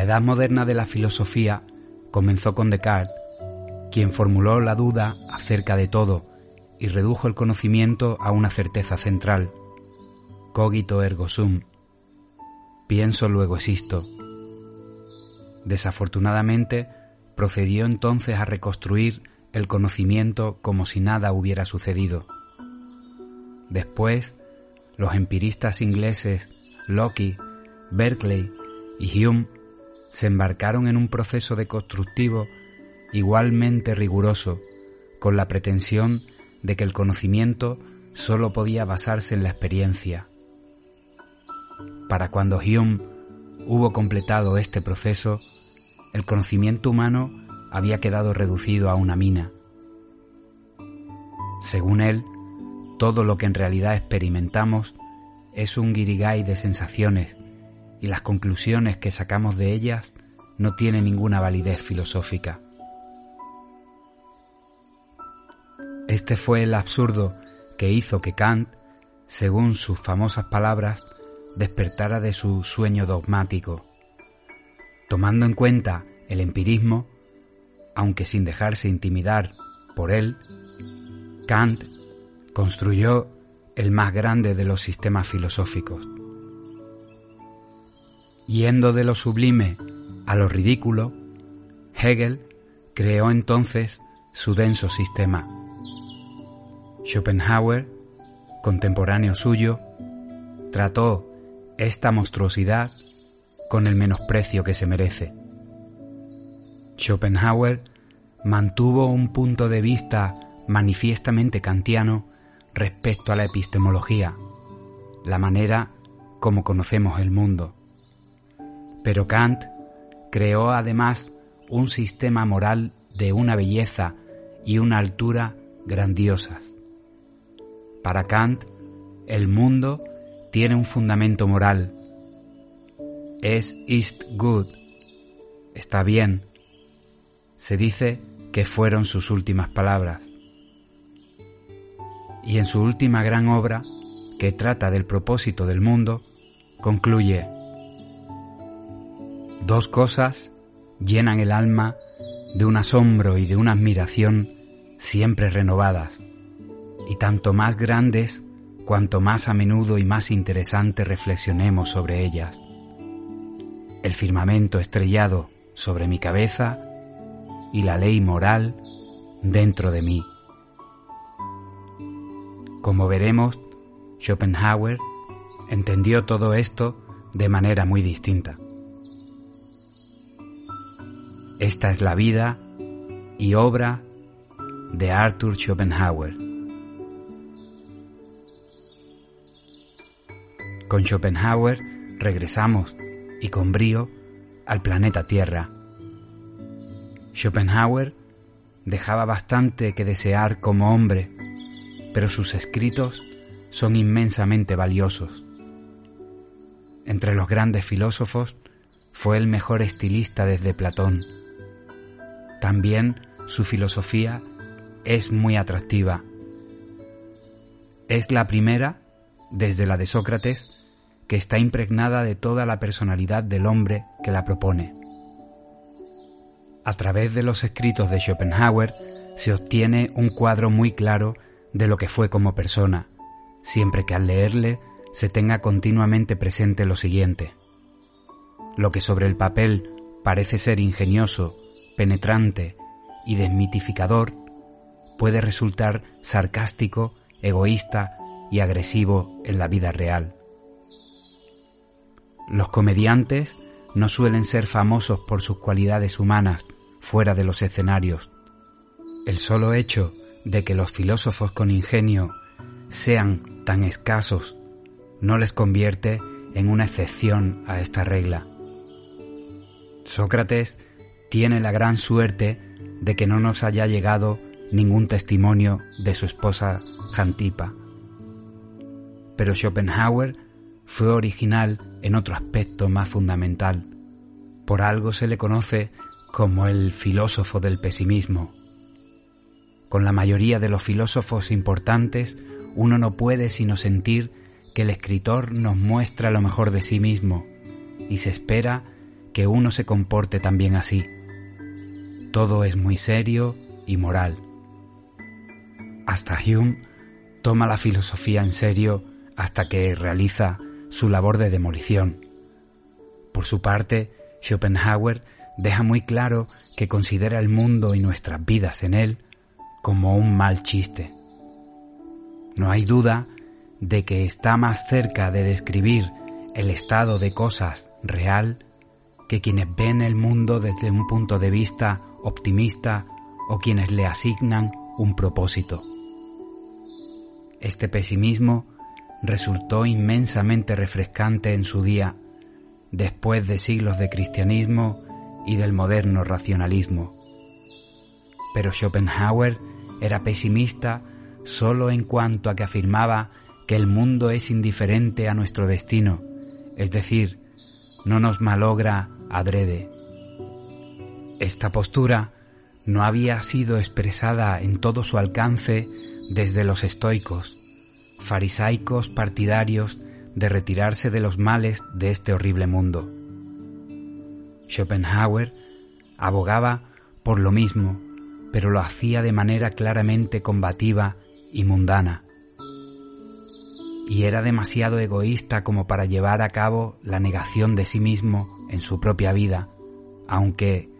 La edad moderna de la filosofía comenzó con Descartes, quien formuló la duda acerca de todo y redujo el conocimiento a una certeza central. Cogito ergo sum. Pienso luego existo. Desafortunadamente, procedió entonces a reconstruir el conocimiento como si nada hubiera sucedido. Después, los empiristas ingleses Locke, Berkeley y Hume se embarcaron en un proceso deconstructivo igualmente riguroso, con la pretensión de que el conocimiento sólo podía basarse en la experiencia. Para cuando Hume hubo completado este proceso, el conocimiento humano había quedado reducido a una mina. Según él, todo lo que en realidad experimentamos es un guirigay de sensaciones y las conclusiones que sacamos de ellas no tienen ninguna validez filosófica. Este fue el absurdo que hizo que Kant, según sus famosas palabras, despertara de su sueño dogmático. Tomando en cuenta el empirismo, aunque sin dejarse intimidar por él, Kant construyó el más grande de los sistemas filosóficos. Yendo de lo sublime a lo ridículo, Hegel creó entonces su denso sistema. Schopenhauer, contemporáneo suyo, trató esta monstruosidad con el menosprecio que se merece. Schopenhauer mantuvo un punto de vista manifiestamente kantiano respecto a la epistemología, la manera como conocemos el mundo. Pero Kant creó además un sistema moral de una belleza y una altura grandiosas. Para Kant, el mundo tiene un fundamento moral. Es ist good. Está bien. Se dice que fueron sus últimas palabras. Y en su última gran obra, que trata del propósito del mundo, concluye, Dos cosas llenan el alma de un asombro y de una admiración siempre renovadas, y tanto más grandes cuanto más a menudo y más interesante reflexionemos sobre ellas. El firmamento estrellado sobre mi cabeza y la ley moral dentro de mí. Como veremos, Schopenhauer entendió todo esto de manera muy distinta. Esta es la vida y obra de Arthur Schopenhauer. Con Schopenhauer regresamos, y con brío, al planeta Tierra. Schopenhauer dejaba bastante que desear como hombre, pero sus escritos son inmensamente valiosos. Entre los grandes filósofos fue el mejor estilista desde Platón. También su filosofía es muy atractiva. Es la primera, desde la de Sócrates, que está impregnada de toda la personalidad del hombre que la propone. A través de los escritos de Schopenhauer se obtiene un cuadro muy claro de lo que fue como persona, siempre que al leerle se tenga continuamente presente lo siguiente. Lo que sobre el papel parece ser ingenioso, penetrante y desmitificador, puede resultar sarcástico, egoísta y agresivo en la vida real. Los comediantes no suelen ser famosos por sus cualidades humanas fuera de los escenarios. El solo hecho de que los filósofos con ingenio sean tan escasos no les convierte en una excepción a esta regla. Sócrates tiene la gran suerte de que no nos haya llegado ningún testimonio de su esposa Jantipa. Pero Schopenhauer fue original en otro aspecto más fundamental. Por algo se le conoce como el filósofo del pesimismo. Con la mayoría de los filósofos importantes uno no puede sino sentir que el escritor nos muestra lo mejor de sí mismo y se espera que uno se comporte también así. Todo es muy serio y moral. Hasta Hume toma la filosofía en serio hasta que realiza su labor de demolición. Por su parte, Schopenhauer deja muy claro que considera el mundo y nuestras vidas en él como un mal chiste. No hay duda de que está más cerca de describir el estado de cosas real que quienes ven el mundo desde un punto de vista optimista o quienes le asignan un propósito. Este pesimismo resultó inmensamente refrescante en su día, después de siglos de cristianismo y del moderno racionalismo. Pero Schopenhauer era pesimista solo en cuanto a que afirmaba que el mundo es indiferente a nuestro destino, es decir, no nos malogra adrede. Esta postura no había sido expresada en todo su alcance desde los estoicos, farisaicos partidarios de retirarse de los males de este horrible mundo. Schopenhauer abogaba por lo mismo, pero lo hacía de manera claramente combativa y mundana. Y era demasiado egoísta como para llevar a cabo la negación de sí mismo en su propia vida, aunque,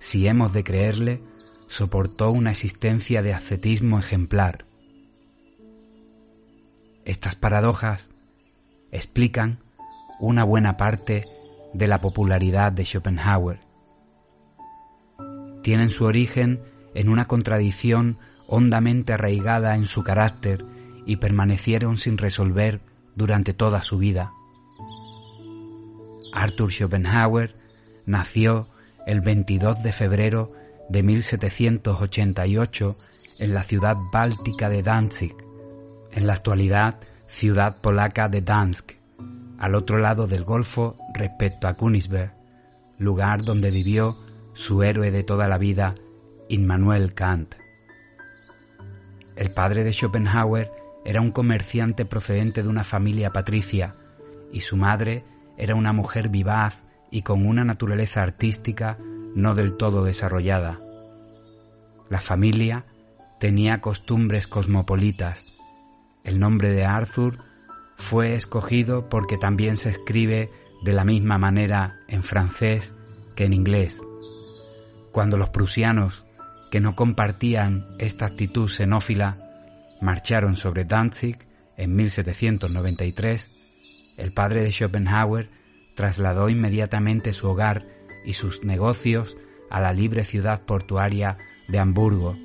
si hemos de creerle, soportó una existencia de ascetismo ejemplar. Estas paradojas explican una buena parte de la popularidad de Schopenhauer. Tienen su origen en una contradicción hondamente arraigada en su carácter y permanecieron sin resolver durante toda su vida. Arthur Schopenhauer nació el 22 de febrero de 1788 en la ciudad báltica de Danzig, en la actualidad ciudad polaca de Dansk, al otro lado del Golfo respecto a Königsberg, lugar donde vivió su héroe de toda la vida, Immanuel Kant. El padre de Schopenhauer era un comerciante procedente de una familia patricia y su madre era una mujer vivaz y con una naturaleza artística no del todo desarrollada. La familia tenía costumbres cosmopolitas. El nombre de Arthur fue escogido porque también se escribe de la misma manera en francés que en inglés. Cuando los prusianos, que no compartían esta actitud xenófila, marcharon sobre Danzig en 1793, el padre de Schopenhauer trasladó inmediatamente su hogar y sus negocios a la libre ciudad portuaria de Hamburgo,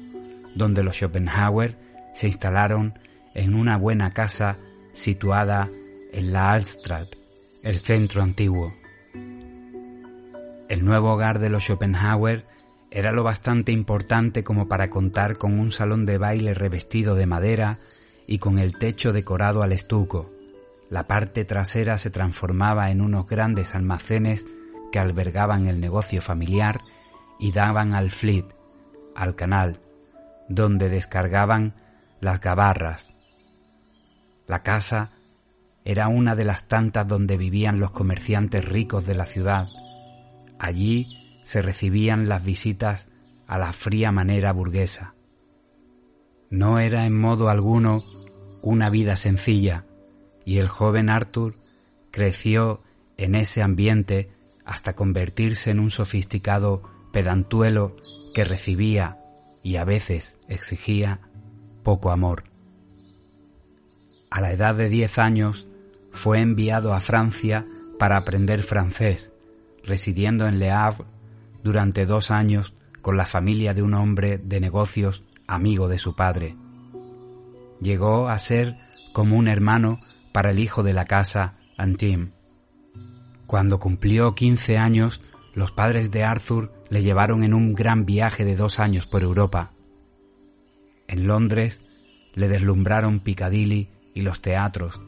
donde los Schopenhauer se instalaron en una buena casa situada en la Altstadt, el centro antiguo. El nuevo hogar de los Schopenhauer era lo bastante importante como para contar con un salón de baile revestido de madera y con el techo decorado al estuco. La parte trasera se transformaba en unos grandes almacenes que albergaban el negocio familiar y daban al Fleet, al canal, donde descargaban las gabarras, la casa era una de las tantas donde vivían los comerciantes ricos de la ciudad. Allí se recibían las visitas a la fría manera burguesa. No era en modo alguno una vida sencilla, y el joven Arthur creció en ese ambiente hasta convertirse en un sofisticado pedantuelo que recibía y a veces exigía poco amor. A la edad de diez años fue enviado a Francia para aprender francés, residiendo en Le Havre durante dos años con la familia de un hombre de negocios amigo de su padre. Llegó a ser como un hermano para el hijo de la casa, Antim. Cuando cumplió quince años, los padres de Arthur le llevaron en un gran viaje de dos años por Europa. En Londres le deslumbraron Piccadilly y los teatros,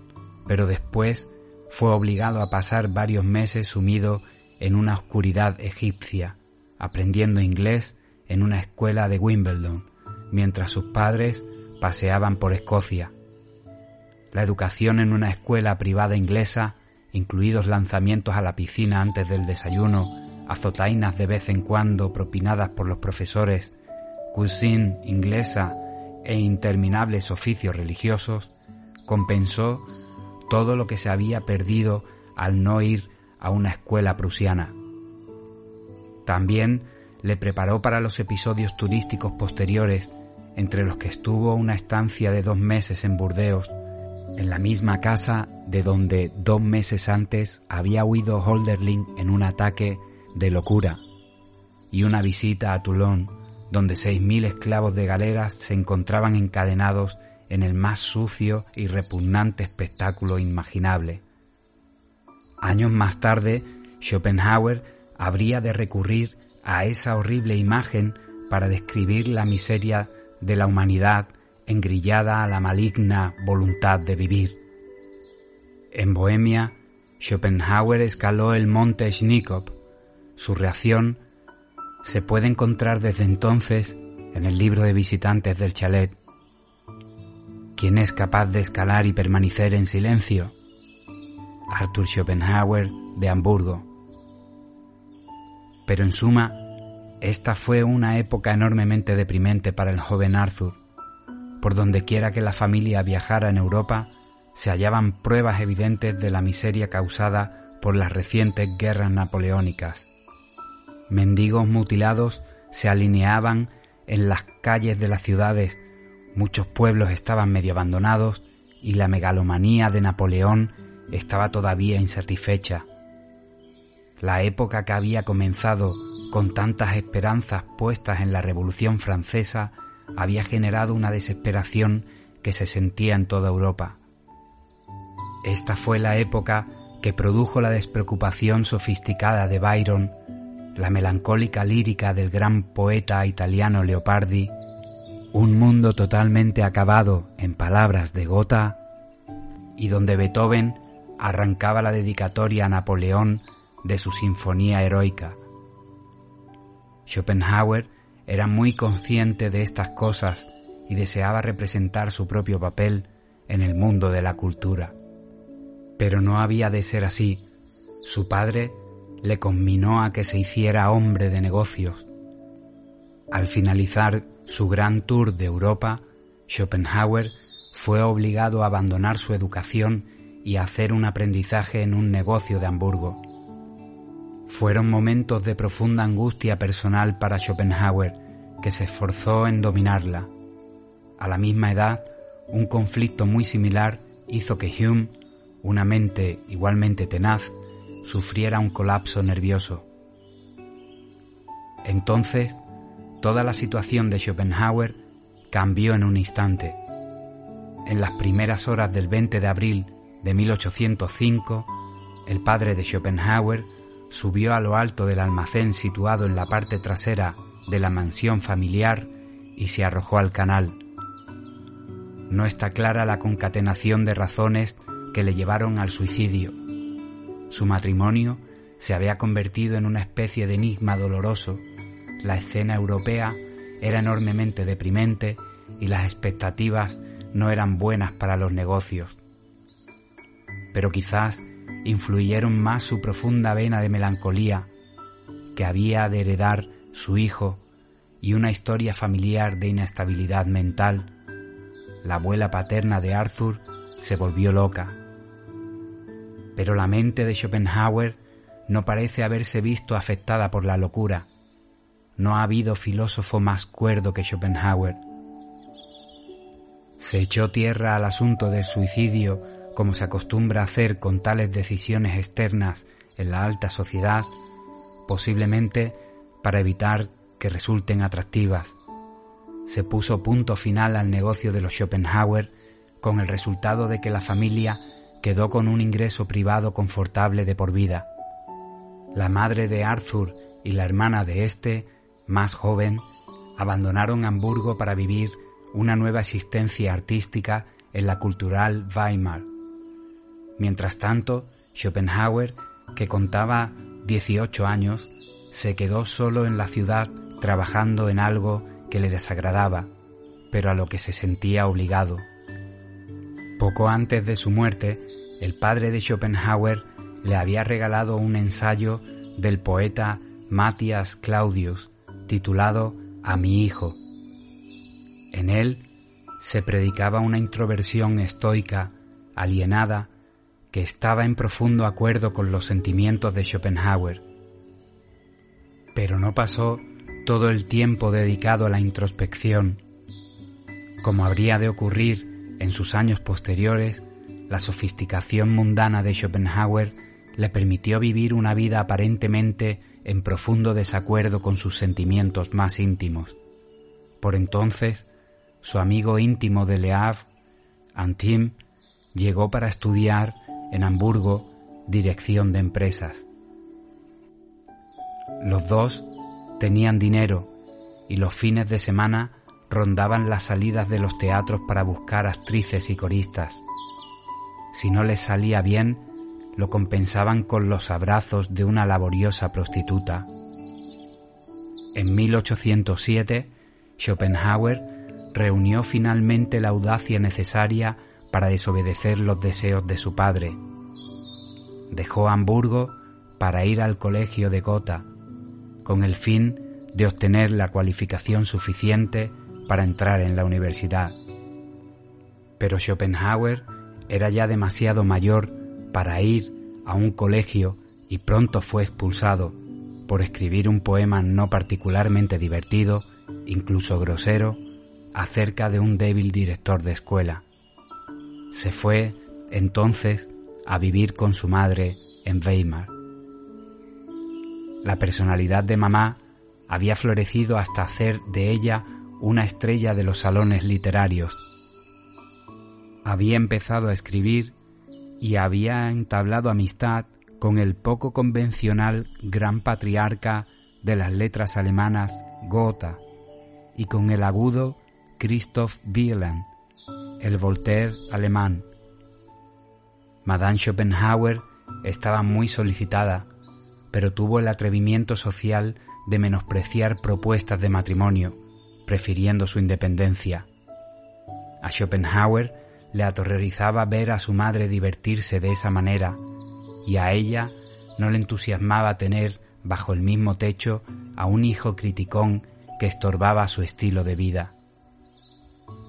pero después fue obligado a pasar varios meses sumido en una oscuridad egipcia, aprendiendo inglés en una escuela de Wimbledon, mientras sus padres paseaban por Escocia. La educación en una escuela privada inglesa, incluidos lanzamientos a la piscina antes del desayuno azotainas de vez en cuando propinadas por los profesores, cuisine inglesa e interminables oficios religiosos, compensó todo lo que se había perdido al no ir a una escuela prusiana. También le preparó para los episodios turísticos posteriores, entre los que estuvo una estancia de dos meses en Burdeos, en la misma casa de donde dos meses antes había huido Holderling en un ataque de locura, y una visita a Toulon, donde seis mil esclavos de galeras se encontraban encadenados en el más sucio y repugnante espectáculo imaginable. Años más tarde, Schopenhauer habría de recurrir a esa horrible imagen para describir la miseria de la humanidad engrillada a la maligna voluntad de vivir. En Bohemia, Schopenhauer escaló el monte Schnikop. Su reacción se puede encontrar desde entonces en el libro de visitantes del chalet. ¿Quién es capaz de escalar y permanecer en silencio? Arthur Schopenhauer de Hamburgo. Pero en suma, esta fue una época enormemente deprimente para el joven Arthur. Por donde quiera que la familia viajara en Europa, se hallaban pruebas evidentes de la miseria causada por las recientes guerras napoleónicas. Mendigos mutilados se alineaban en las calles de las ciudades, muchos pueblos estaban medio abandonados y la megalomanía de Napoleón estaba todavía insatisfecha. La época que había comenzado con tantas esperanzas puestas en la Revolución Francesa había generado una desesperación que se sentía en toda Europa. Esta fue la época que produjo la despreocupación sofisticada de Byron, la melancólica lírica del gran poeta italiano Leopardi, un mundo totalmente acabado en palabras de Gotha, y donde Beethoven arrancaba la dedicatoria a Napoleón de su sinfonía heroica. Schopenhauer era muy consciente de estas cosas y deseaba representar su propio papel en el mundo de la cultura. Pero no había de ser así. Su padre le conminó a que se hiciera hombre de negocios. Al finalizar su gran tour de Europa, Schopenhauer fue obligado a abandonar su educación y hacer un aprendizaje en un negocio de Hamburgo. Fueron momentos de profunda angustia personal para Schopenhauer, que se esforzó en dominarla. A la misma edad, un conflicto muy similar hizo que Hume, una mente igualmente tenaz, sufriera un colapso nervioso. Entonces, toda la situación de Schopenhauer cambió en un instante. En las primeras horas del 20 de abril de 1805, el padre de Schopenhauer subió a lo alto del almacén situado en la parte trasera de la mansión familiar y se arrojó al canal. No está clara la concatenación de razones que le llevaron al suicidio. Su matrimonio se había convertido en una especie de enigma doloroso. La escena europea era enormemente deprimente y las expectativas no eran buenas para los negocios pero quizás influyeron más su profunda vena de melancolía que había de heredar su hijo y una historia familiar de inestabilidad mental. La abuela paterna de Arthur se volvió loca. Pero la mente de Schopenhauer no parece haberse visto afectada por la locura. No ha habido filósofo más cuerdo que Schopenhauer. Se echó tierra al asunto del suicidio como se acostumbra hacer con tales decisiones externas en la alta sociedad, posiblemente para evitar que resulten atractivas. Se puso punto final al negocio de los Schopenhauer con el resultado de que la familia quedó con un ingreso privado confortable de por vida. La madre de Arthur y la hermana de éste, más joven, abandonaron Hamburgo para vivir una nueva existencia artística en la cultural Weimar. Mientras tanto, Schopenhauer, que contaba 18 años, se quedó solo en la ciudad trabajando en algo que le desagradaba, pero a lo que se sentía obligado. Poco antes de su muerte, el padre de Schopenhauer le había regalado un ensayo del poeta Matthias Claudius, titulado A mi hijo. En él se predicaba una introversión estoica, alienada, estaba en profundo acuerdo con los sentimientos de Schopenhauer. Pero no pasó todo el tiempo dedicado a la introspección. Como habría de ocurrir en sus años posteriores, la sofisticación mundana de Schopenhauer le permitió vivir una vida aparentemente en profundo desacuerdo con sus sentimientos más íntimos. Por entonces, su amigo íntimo de Le Havre, Antim, llegó para estudiar en Hamburgo dirección de empresas. Los dos tenían dinero y los fines de semana rondaban las salidas de los teatros para buscar actrices y coristas. Si no les salía bien, lo compensaban con los abrazos de una laboriosa prostituta. En 1807, Schopenhauer reunió finalmente la audacia necesaria para desobedecer los deseos de su padre. Dejó Hamburgo para ir al colegio de Gotha, con el fin de obtener la cualificación suficiente para entrar en la universidad. Pero Schopenhauer era ya demasiado mayor para ir a un colegio y pronto fue expulsado por escribir un poema no particularmente divertido, incluso grosero, acerca de un débil director de escuela. Se fue entonces a vivir con su madre en Weimar. La personalidad de mamá había florecido hasta hacer de ella una estrella de los salones literarios. Había empezado a escribir y había entablado amistad con el poco convencional gran patriarca de las letras alemanas Gotha y con el agudo Christoph Wieland, el Voltaire alemán. Madame Schopenhauer estaba muy solicitada, pero tuvo el atrevimiento social de menospreciar propuestas de matrimonio, prefiriendo su independencia. A Schopenhauer le aterrorizaba ver a su madre divertirse de esa manera y a ella no le entusiasmaba tener bajo el mismo techo a un hijo criticón que estorbaba su estilo de vida.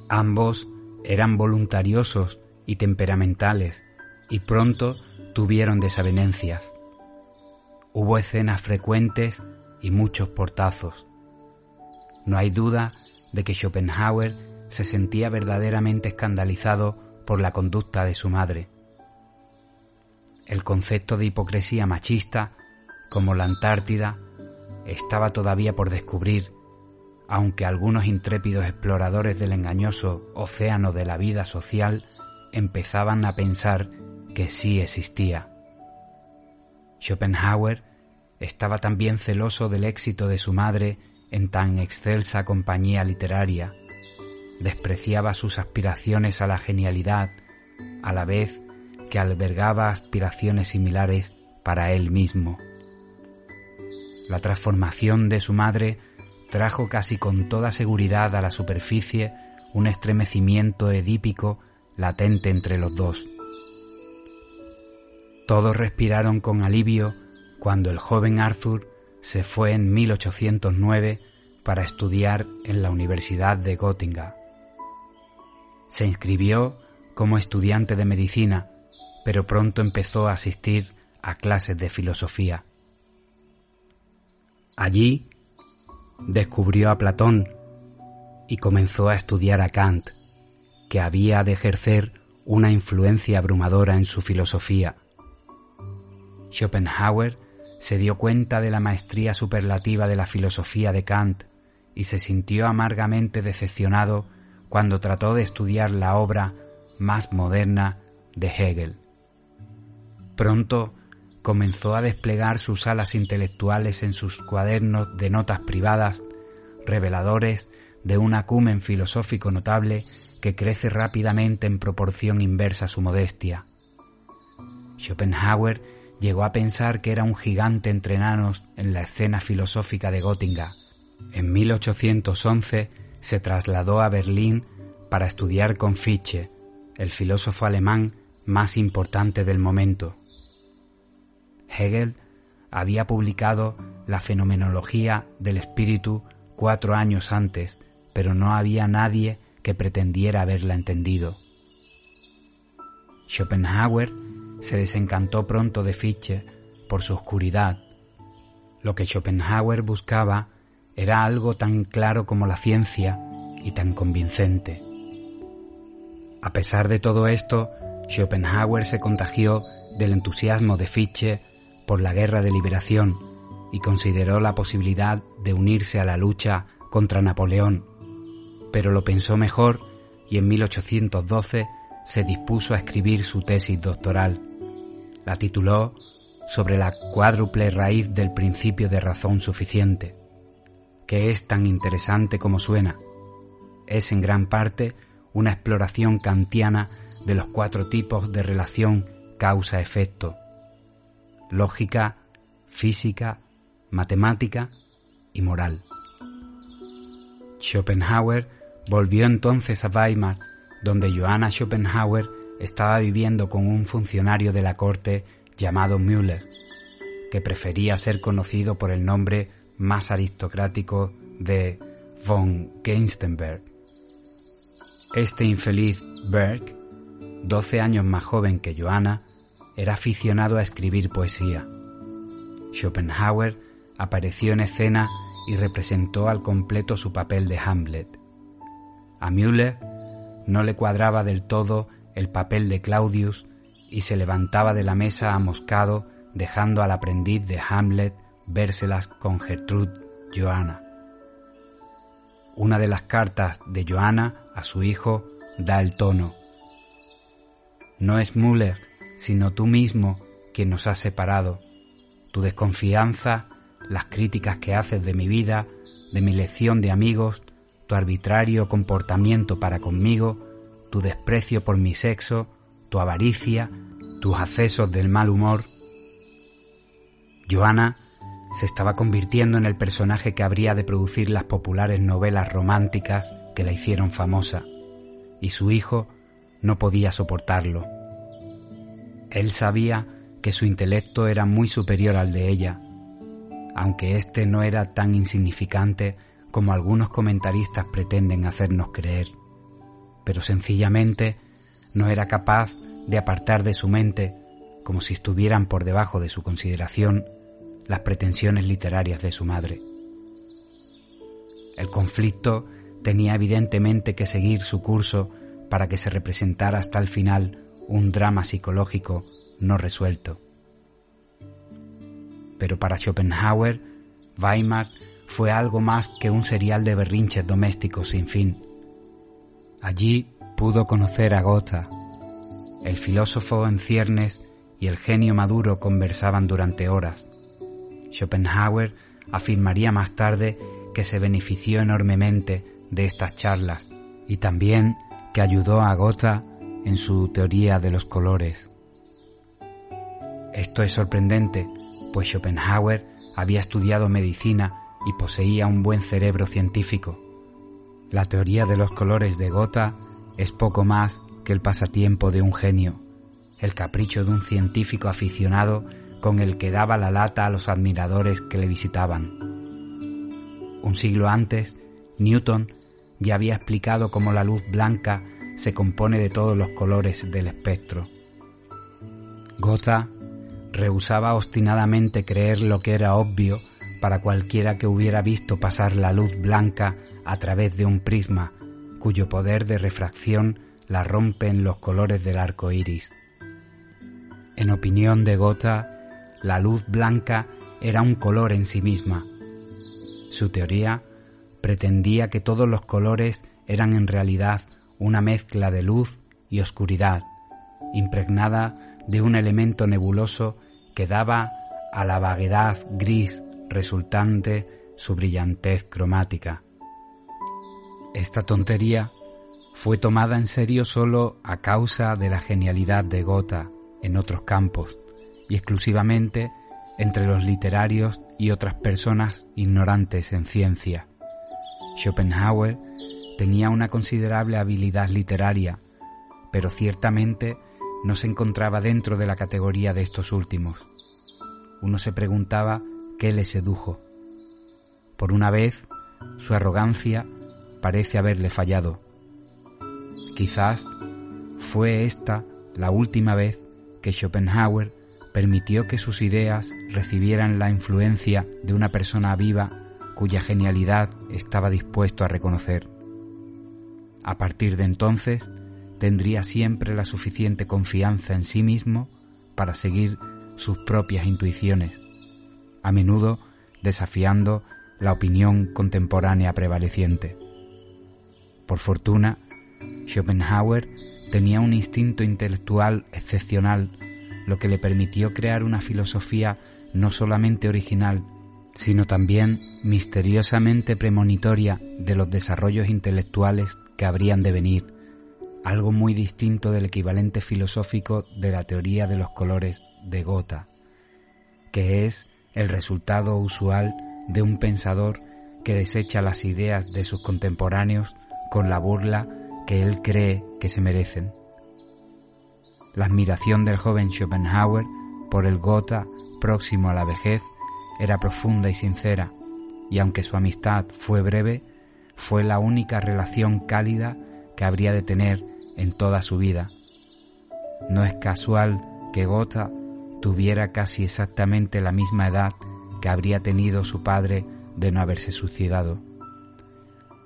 Ambos eran voluntariosos y temperamentales y pronto tuvieron desavenencias. Hubo escenas frecuentes y muchos portazos. No hay duda de que Schopenhauer se sentía verdaderamente escandalizado por la conducta de su madre. El concepto de hipocresía machista, como la Antártida, estaba todavía por descubrir, aunque algunos intrépidos exploradores del engañoso océano de la vida social empezaban a pensar que sí existía. Schopenhauer estaba también celoso del éxito de su madre en tan excelsa compañía literaria despreciaba sus aspiraciones a la genialidad, a la vez que albergaba aspiraciones similares para él mismo. La transformación de su madre trajo casi con toda seguridad a la superficie un estremecimiento edípico latente entre los dos. Todos respiraron con alivio cuando el joven Arthur se fue en 1809 para estudiar en la Universidad de Göttingen. Se inscribió como estudiante de medicina, pero pronto empezó a asistir a clases de filosofía. Allí descubrió a Platón y comenzó a estudiar a Kant, que había de ejercer una influencia abrumadora en su filosofía. Schopenhauer se dio cuenta de la maestría superlativa de la filosofía de Kant y se sintió amargamente decepcionado cuando trató de estudiar la obra más moderna de Hegel. Pronto comenzó a desplegar sus alas intelectuales en sus cuadernos de notas privadas, reveladores de un acumen filosófico notable que crece rápidamente en proporción inversa a su modestia. Schopenhauer llegó a pensar que era un gigante entre enanos en la escena filosófica de Göttingen. En 1811 se trasladó a Berlín para estudiar con Fichte, el filósofo alemán más importante del momento. Hegel había publicado la fenomenología del espíritu cuatro años antes, pero no había nadie que pretendiera haberla entendido. Schopenhauer se desencantó pronto de Fichte por su oscuridad. Lo que Schopenhauer buscaba era algo tan claro como la ciencia y tan convincente. A pesar de todo esto, Schopenhauer se contagió del entusiasmo de Fichte por la guerra de liberación y consideró la posibilidad de unirse a la lucha contra Napoleón, pero lo pensó mejor y en 1812 se dispuso a escribir su tesis doctoral. La tituló sobre la cuádruple raíz del principio de razón suficiente, que es tan interesante como suena. Es en gran parte una exploración kantiana de los cuatro tipos de relación causa-efecto, lógica, física, matemática y moral. Schopenhauer volvió entonces a Weimar, donde Johanna Schopenhauer estaba viviendo con un funcionario de la corte llamado Müller, que prefería ser conocido por el nombre más aristocrático de von Geinstenberg. Este infeliz Berg, doce años más joven que Johanna, era aficionado a escribir poesía. Schopenhauer apareció en escena y representó al completo su papel de Hamlet. A Müller no le cuadraba del todo el papel de Claudius y se levantaba de la mesa amoscado dejando al aprendiz de Hamlet vérselas con Gertrude Johanna. Una de las cartas de Johanna a su hijo da el tono. No es Müller, sino tú mismo quien nos ha separado. Tu desconfianza, las críticas que haces de mi vida, de mi lección de amigos, tu arbitrario comportamiento para conmigo, tu desprecio por mi sexo, tu avaricia, tus accesos del mal humor. Johanna se estaba convirtiendo en el personaje que habría de producir las populares novelas románticas que la hicieron famosa, y su hijo no podía soportarlo. Él sabía que su intelecto era muy superior al de ella, aunque éste no era tan insignificante como algunos comentaristas pretenden hacernos creer, pero sencillamente no era capaz de apartar de su mente, como si estuvieran por debajo de su consideración, las pretensiones literarias de su madre. El conflicto tenía evidentemente que seguir su curso para que se representara hasta el final un drama psicológico no resuelto. Pero para Schopenhauer, Weimar fue algo más que un serial de berrinches domésticos sin fin. Allí pudo conocer a Gotha. El filósofo en ciernes y el genio maduro conversaban durante horas. Schopenhauer afirmaría más tarde que se benefició enormemente de estas charlas y también que ayudó a Gotha en su teoría de los colores. Esto es sorprendente, pues Schopenhauer había estudiado medicina y poseía un buen cerebro científico. La teoría de los colores de Gotha es poco más que el pasatiempo de un genio, el capricho de un científico aficionado con el que daba la lata a los admiradores que le visitaban. Un siglo antes, Newton ya había explicado cómo la luz blanca se compone de todos los colores del espectro. Gotha rehusaba obstinadamente creer lo que era obvio para cualquiera que hubiera visto pasar la luz blanca a través de un prisma cuyo poder de refracción la rompe en los colores del arco iris. En opinión de Gotha, la luz blanca era un color en sí misma. Su teoría pretendía que todos los colores eran en realidad una mezcla de luz y oscuridad, impregnada de un elemento nebuloso que daba a la vaguedad gris resultante su brillantez cromática. Esta tontería fue tomada en serio solo a causa de la genialidad de Gotha en otros campos y exclusivamente entre los literarios y otras personas ignorantes en ciencia. Schopenhauer tenía una considerable habilidad literaria, pero ciertamente no se encontraba dentro de la categoría de estos últimos. Uno se preguntaba qué le sedujo. Por una vez, su arrogancia parece haberle fallado. Quizás fue esta la última vez que Schopenhauer permitió que sus ideas recibieran la influencia de una persona viva cuya genialidad estaba dispuesto a reconocer. A partir de entonces, tendría siempre la suficiente confianza en sí mismo para seguir sus propias intuiciones, a menudo desafiando la opinión contemporánea prevaleciente. Por fortuna, Schopenhauer tenía un instinto intelectual excepcional, lo que le permitió crear una filosofía no solamente original, sino también misteriosamente premonitoria de los desarrollos intelectuales que habrían de venir, algo muy distinto del equivalente filosófico de la teoría de los colores de Gotha, que es el resultado usual de un pensador que desecha las ideas de sus contemporáneos con la burla que él cree que se merecen. La admiración del joven Schopenhauer por el Gotha próximo a la vejez era profunda y sincera, y aunque su amistad fue breve, fue la única relación cálida que habría de tener en toda su vida. No es casual que Gotha tuviera casi exactamente la misma edad que habría tenido su padre de no haberse suicidado.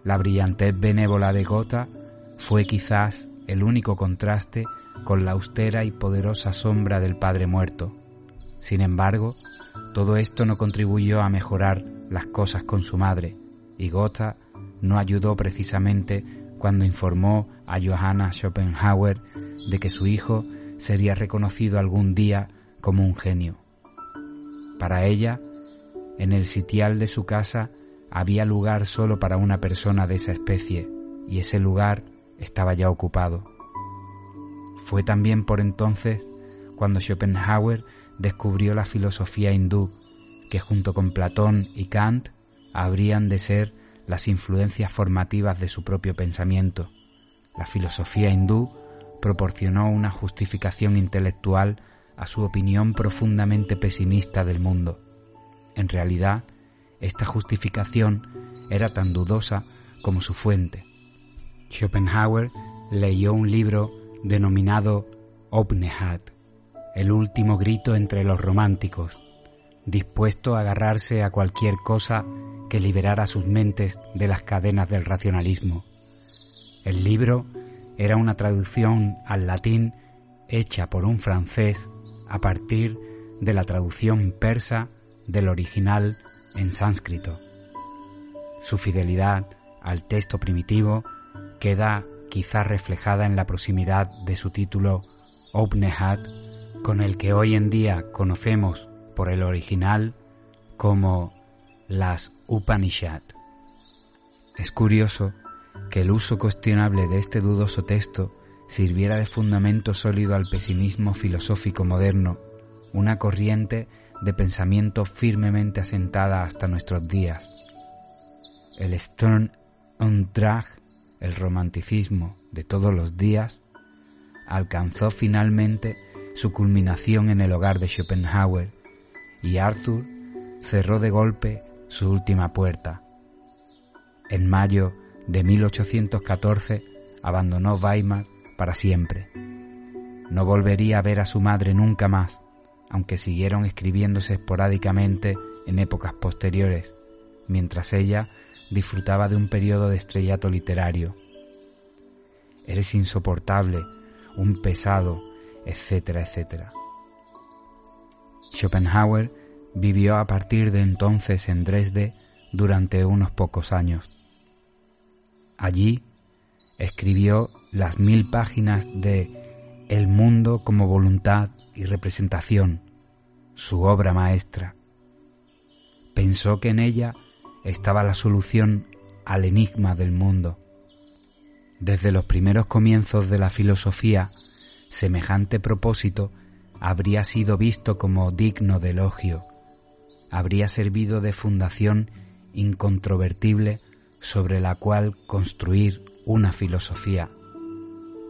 La brillantez benévola de Gotha fue quizás el único contraste con la austera y poderosa sombra del padre muerto. Sin embargo, todo esto no contribuyó a mejorar las cosas con su madre, y Gotha no ayudó precisamente cuando informó a Johanna Schopenhauer de que su hijo sería reconocido algún día como un genio. Para ella, en el sitial de su casa había lugar solo para una persona de esa especie, y ese lugar estaba ya ocupado. Fue también por entonces cuando Schopenhauer descubrió la filosofía hindú, que junto con Platón y Kant habrían de ser las influencias formativas de su propio pensamiento. La filosofía hindú proporcionó una justificación intelectual a su opinión profundamente pesimista del mundo. En realidad, esta justificación era tan dudosa como su fuente. Schopenhauer leyó un libro denominado Opnehat, el último grito entre los románticos, dispuesto a agarrarse a cualquier cosa que liberara sus mentes de las cadenas del racionalismo. El libro era una traducción al latín hecha por un francés a partir de la traducción persa del original en sánscrito. Su fidelidad al texto primitivo queda quizá reflejada en la proximidad de su título Opnehat, con el que hoy en día conocemos por el original como las Upanishad. Es curioso que el uso cuestionable de este dudoso texto sirviera de fundamento sólido al pesimismo filosófico moderno, una corriente de pensamiento firmemente asentada hasta nuestros días. El Stern und Drag, el romanticismo de todos los días, alcanzó finalmente su culminación en el hogar de Schopenhauer y Arthur cerró de golpe su última puerta. En mayo de 1814 abandonó Weimar para siempre. No volvería a ver a su madre nunca más aunque siguieron escribiéndose esporádicamente en épocas posteriores, mientras ella disfrutaba de un periodo de estrellato literario. Eres insoportable, un pesado, etcétera, etcétera. Schopenhauer vivió a partir de entonces en Dresde durante unos pocos años. Allí escribió las mil páginas de El mundo como voluntad y representación, su obra maestra. Pensó que en ella estaba la solución al enigma del mundo. Desde los primeros comienzos de la filosofía, semejante propósito habría sido visto como digno de elogio, habría servido de fundación incontrovertible sobre la cual construir una filosofía.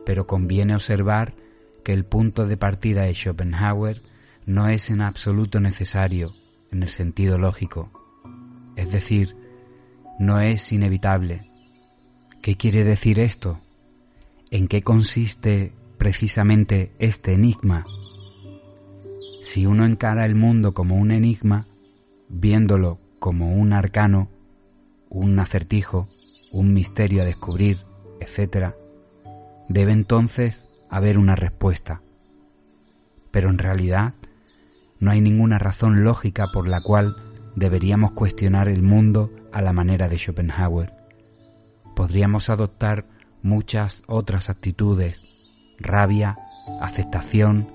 Pero conviene observar que el punto de partida de Schopenhauer no es en absoluto necesario, en el sentido lógico, es decir, no es inevitable. ¿Qué quiere decir esto? ¿En qué consiste precisamente este enigma? Si uno encara el mundo como un enigma, viéndolo como un arcano, un acertijo, un misterio a descubrir, etc., debe entonces haber una respuesta. Pero en realidad no hay ninguna razón lógica por la cual deberíamos cuestionar el mundo a la manera de Schopenhauer. Podríamos adoptar muchas otras actitudes, rabia, aceptación,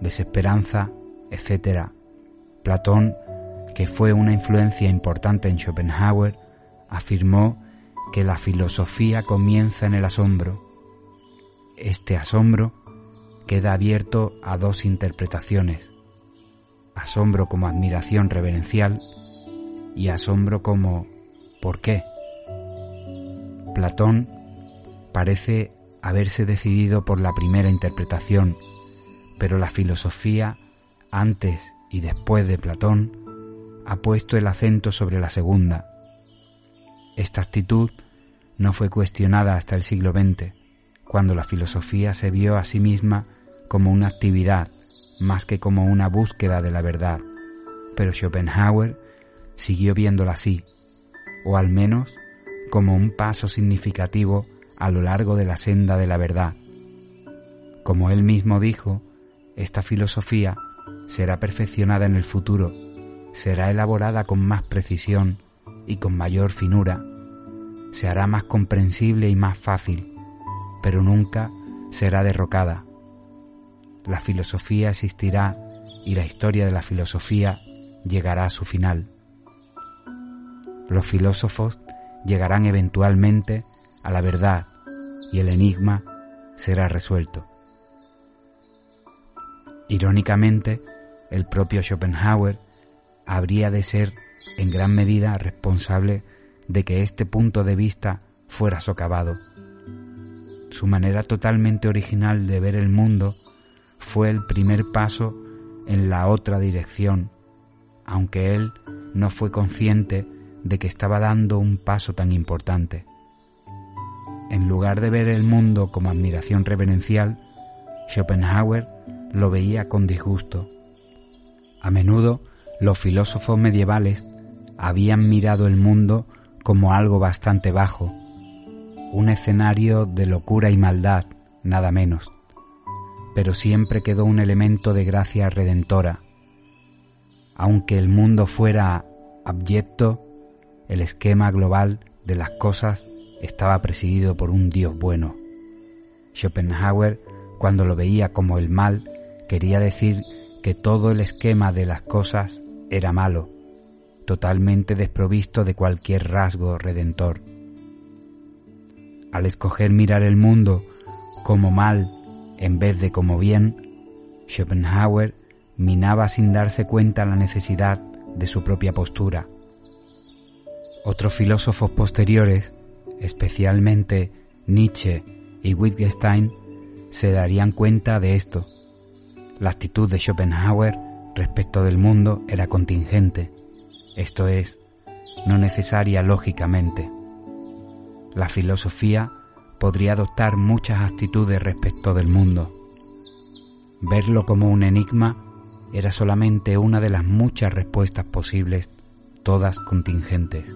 desesperanza, etc. Platón, que fue una influencia importante en Schopenhauer, afirmó que la filosofía comienza en el asombro. Este asombro queda abierto a dos interpretaciones, asombro como admiración reverencial y asombro como ¿por qué? Platón parece haberse decidido por la primera interpretación, pero la filosofía, antes y después de Platón, ha puesto el acento sobre la segunda. Esta actitud no fue cuestionada hasta el siglo XX, cuando la filosofía se vio a sí misma como una actividad más que como una búsqueda de la verdad, pero Schopenhauer siguió viéndola así, o al menos como un paso significativo a lo largo de la senda de la verdad. Como él mismo dijo, esta filosofía será perfeccionada en el futuro, será elaborada con más precisión y con mayor finura, se hará más comprensible y más fácil, pero nunca será derrocada. La filosofía existirá y la historia de la filosofía llegará a su final. Los filósofos llegarán eventualmente a la verdad y el enigma será resuelto. Irónicamente, el propio Schopenhauer habría de ser en gran medida responsable de que este punto de vista fuera socavado. Su manera totalmente original de ver el mundo fue el primer paso en la otra dirección, aunque él no fue consciente de que estaba dando un paso tan importante. En lugar de ver el mundo como admiración reverencial, Schopenhauer lo veía con disgusto. A menudo los filósofos medievales habían mirado el mundo como algo bastante bajo, un escenario de locura y maldad, nada menos, pero siempre quedó un elemento de gracia redentora. Aunque el mundo fuera abyecto, el esquema global de las cosas estaba presidido por un Dios bueno. Schopenhauer, cuando lo veía como el mal, quería decir que todo el esquema de las cosas era malo, totalmente desprovisto de cualquier rasgo redentor. Al escoger mirar el mundo como mal en vez de como bien, Schopenhauer minaba sin darse cuenta la necesidad de su propia postura. Otros filósofos posteriores, especialmente Nietzsche y Wittgenstein, se darían cuenta de esto. La actitud de Schopenhauer respecto del mundo era contingente, esto es, no necesaria lógicamente. La filosofía podría adoptar muchas actitudes respecto del mundo. Verlo como un enigma era solamente una de las muchas respuestas posibles, todas contingentes.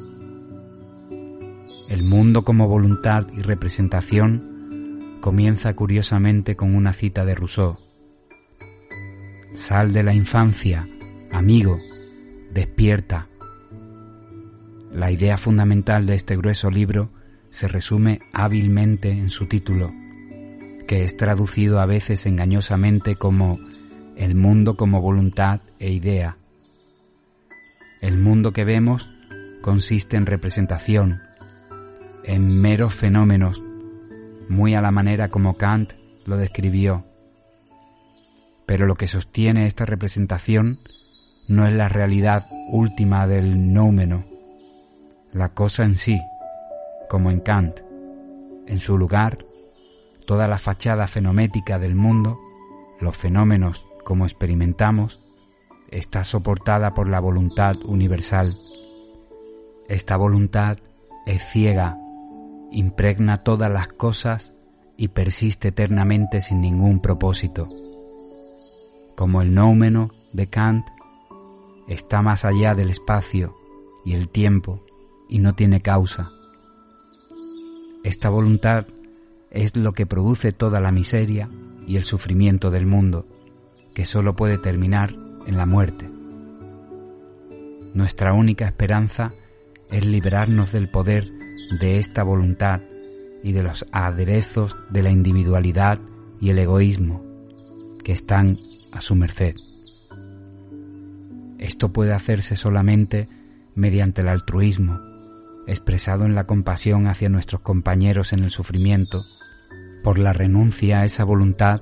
El mundo como voluntad y representación comienza curiosamente con una cita de Rousseau. Sal de la infancia, amigo, despierta. La idea fundamental de este grueso libro se resume hábilmente en su título, que es traducido a veces engañosamente como el mundo como voluntad e idea. El mundo que vemos consiste en representación, en meros fenómenos, muy a la manera como Kant lo describió. Pero lo que sostiene esta representación no es la realidad última del nómeno, la cosa en sí, como en Kant. En su lugar, toda la fachada fenomética del mundo, los fenómenos como experimentamos, está soportada por la voluntad universal. Esta voluntad es ciega, impregna todas las cosas y persiste eternamente sin ningún propósito. Como el noumeno de Kant, está más allá del espacio y el tiempo y no tiene causa. Esta voluntad es lo que produce toda la miseria y el sufrimiento del mundo, que sólo puede terminar en la muerte. Nuestra única esperanza es liberarnos del poder de esta voluntad y de los aderezos de la individualidad y el egoísmo que están a su merced. Esto puede hacerse solamente mediante el altruismo, expresado en la compasión hacia nuestros compañeros en el sufrimiento, por la renuncia a esa voluntad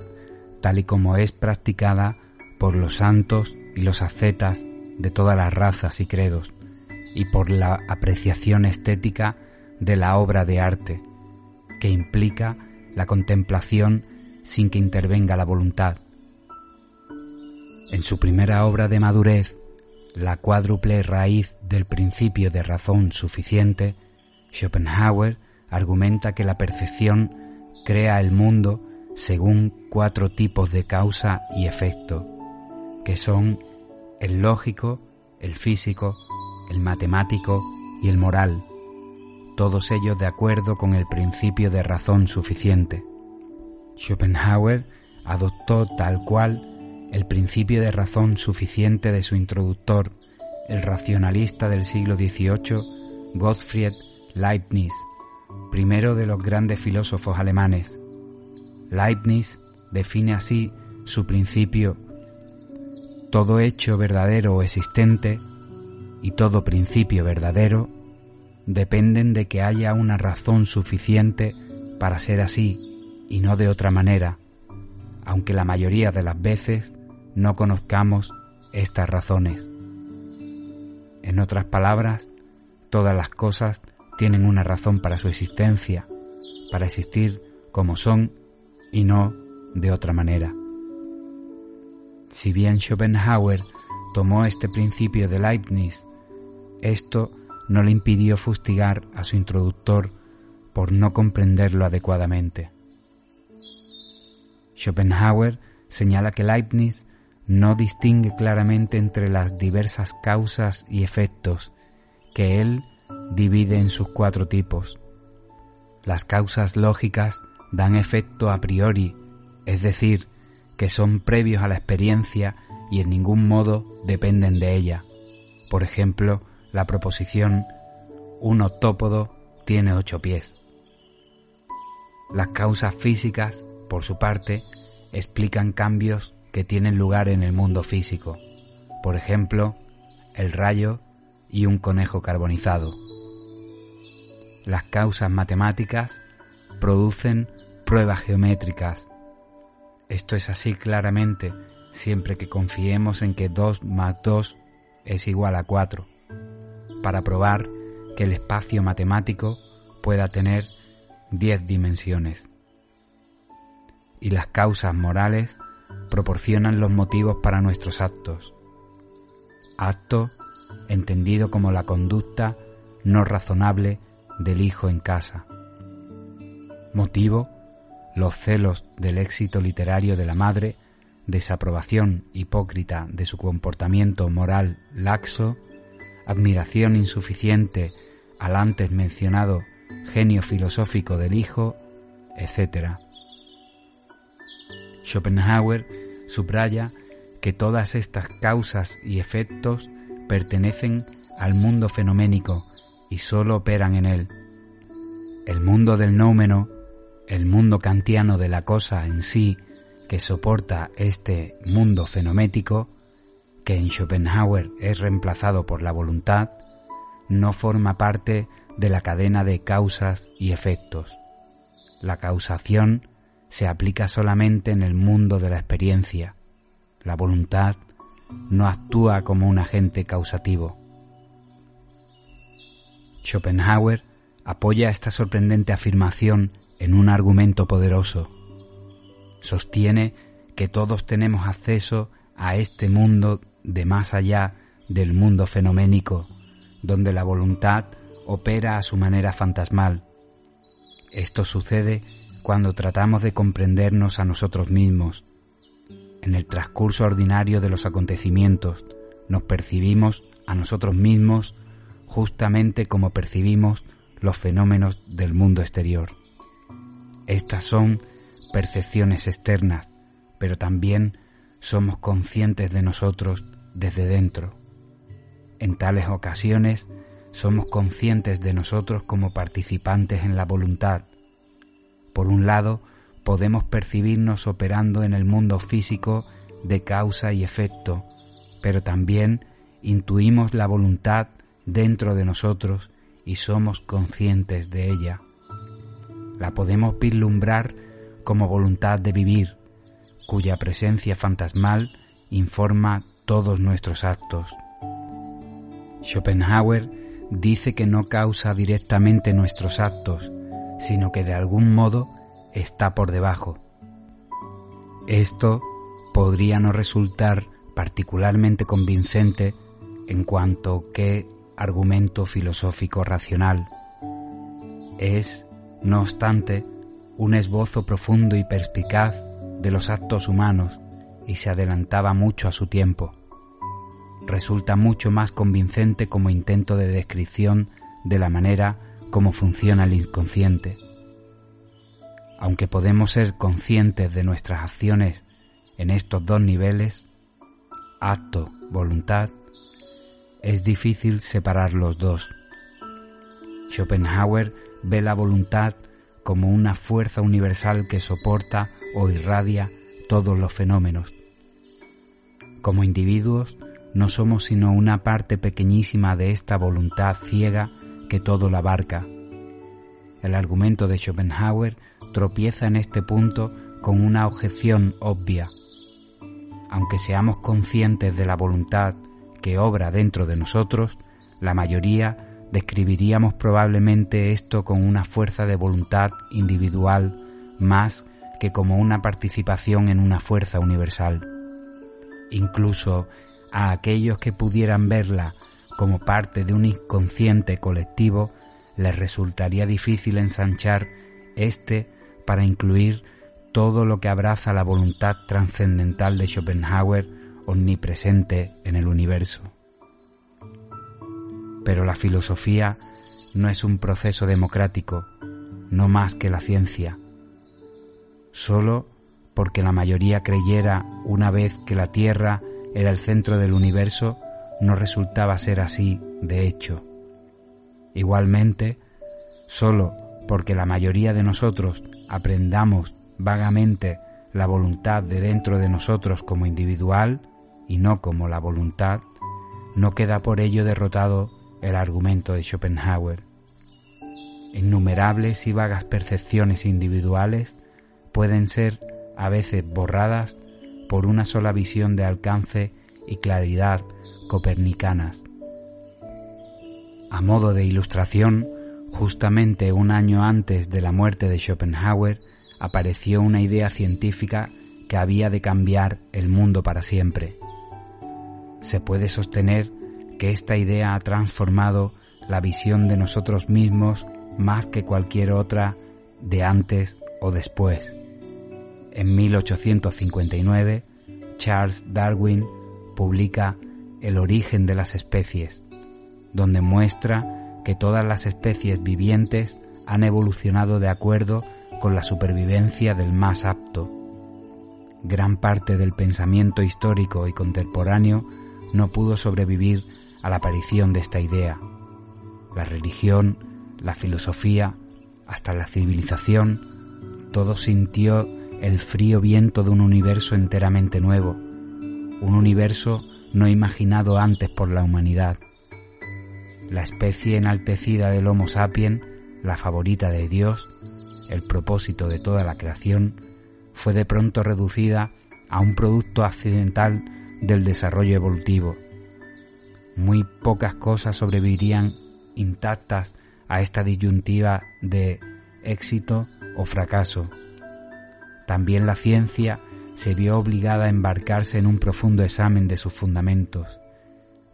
tal y como es practicada por los santos y los ascetas de todas las razas y credos, y por la apreciación estética de la obra de arte, que implica la contemplación sin que intervenga la voluntad. En su primera obra de madurez, la cuádruple raíz del principio de razón suficiente, Schopenhauer argumenta que la percepción crea el mundo según cuatro tipos de causa y efecto, que son el lógico, el físico, el matemático y el moral, todos ellos de acuerdo con el principio de razón suficiente. Schopenhauer adoptó tal cual el principio de razón suficiente de su introductor, el racionalista del siglo XVIII, Gottfried Leibniz, primero de los grandes filósofos alemanes. Leibniz define así su principio todo hecho verdadero o existente y todo principio verdadero dependen de que haya una razón suficiente para ser así y no de otra manera, aunque la mayoría de las veces no conozcamos estas razones. En otras palabras, todas las cosas tienen una razón para su existencia, para existir como son y no de otra manera. Si bien Schopenhauer tomó este principio de Leibniz, esto no le impidió fustigar a su introductor por no comprenderlo adecuadamente. Schopenhauer señala que Leibniz no distingue claramente entre las diversas causas y efectos que él divide en sus cuatro tipos. Las causas lógicas dan efecto a priori, es decir, que son previos a la experiencia y en ningún modo dependen de ella. Por ejemplo, la proposición un octópodo tiene ocho pies. Las causas físicas, por su parte, explican cambios que tienen lugar en el mundo físico, por ejemplo, el rayo y un conejo carbonizado. Las causas matemáticas producen pruebas geométricas. Esto es así claramente siempre que confiemos en que 2 más 2 es igual a 4, para probar que el espacio matemático pueda tener 10 dimensiones. Y las causas morales proporcionan los motivos para nuestros actos. Acto entendido como la conducta no razonable del hijo en casa. Motivo, los celos del éxito literario de la madre, desaprobación hipócrita de su comportamiento moral laxo, admiración insuficiente al antes mencionado genio filosófico del hijo, etc. Schopenhauer subraya que todas estas causas y efectos pertenecen al mundo fenoménico y sólo operan en él. El mundo del nómeno, el mundo kantiano de la cosa en sí, que soporta este mundo fenomético, que en Schopenhauer es reemplazado por la voluntad, no forma parte de la cadena de causas y efectos. La causación se aplica solamente en el mundo de la experiencia. La voluntad no actúa como un agente causativo. Schopenhauer apoya esta sorprendente afirmación en un argumento poderoso. Sostiene que todos tenemos acceso a este mundo de más allá del mundo fenoménico, donde la voluntad opera a su manera fantasmal. Esto sucede cuando tratamos de comprendernos a nosotros mismos. En el transcurso ordinario de los acontecimientos nos percibimos a nosotros mismos justamente como percibimos los fenómenos del mundo exterior. Estas son percepciones externas, pero también somos conscientes de nosotros desde dentro. En tales ocasiones somos conscientes de nosotros como participantes en la voluntad. Por un lado, podemos percibirnos operando en el mundo físico de causa y efecto, pero también intuimos la voluntad dentro de nosotros y somos conscientes de ella. La podemos vislumbrar como voluntad de vivir, cuya presencia fantasmal informa todos nuestros actos. Schopenhauer dice que no causa directamente nuestros actos, sino que de algún modo está por debajo. Esto podría no resultar particularmente convincente en cuanto que argumento filosófico racional. Es, no obstante, un esbozo profundo y perspicaz de los actos humanos y se adelantaba mucho a su tiempo. Resulta mucho más convincente como intento de descripción de la manera como funciona el inconsciente. Aunque podemos ser conscientes de nuestras acciones en estos dos niveles, acto, voluntad, es difícil separar los dos. Schopenhauer ve la voluntad como una fuerza universal que soporta o irradia todos los fenómenos. Como individuos no somos sino una parte pequeñísima de esta voluntad ciega que todo la abarca. El argumento de Schopenhauer tropieza en este punto con una objeción obvia. Aunque seamos conscientes de la voluntad que obra dentro de nosotros, la mayoría describiríamos probablemente esto con una fuerza de voluntad individual más que como una participación en una fuerza universal. Incluso a aquellos que pudieran verla como parte de un inconsciente colectivo, les resultaría difícil ensanchar este para incluir todo lo que abraza la voluntad trascendental de Schopenhauer omnipresente en el universo. Pero la filosofía no es un proceso democrático, no más que la ciencia. Solo porque la mayoría creyera una vez que la Tierra era el centro del universo, no resultaba ser así de hecho. Igualmente, solo porque la mayoría de nosotros aprendamos vagamente la voluntad de dentro de nosotros como individual, y no como la voluntad, no queda por ello derrotado el argumento de Schopenhauer. Innumerables y vagas percepciones individuales pueden ser a veces borradas por una sola visión de alcance y claridad copernicanas. A modo de ilustración, justamente un año antes de la muerte de Schopenhauer, apareció una idea científica que había de cambiar el mundo para siempre se puede sostener que esta idea ha transformado la visión de nosotros mismos más que cualquier otra de antes o después. En 1859, Charles Darwin publica El origen de las especies, donde muestra que todas las especies vivientes han evolucionado de acuerdo con la supervivencia del más apto. Gran parte del pensamiento histórico y contemporáneo no pudo sobrevivir a la aparición de esta idea. La religión, la filosofía, hasta la civilización, todo sintió el frío viento de un universo enteramente nuevo, un universo no imaginado antes por la humanidad. La especie enaltecida del Homo sapiens, la favorita de Dios, el propósito de toda la creación, fue de pronto reducida a un producto accidental del desarrollo evolutivo. Muy pocas cosas sobrevivirían intactas a esta disyuntiva de éxito o fracaso. También la ciencia se vio obligada a embarcarse en un profundo examen de sus fundamentos.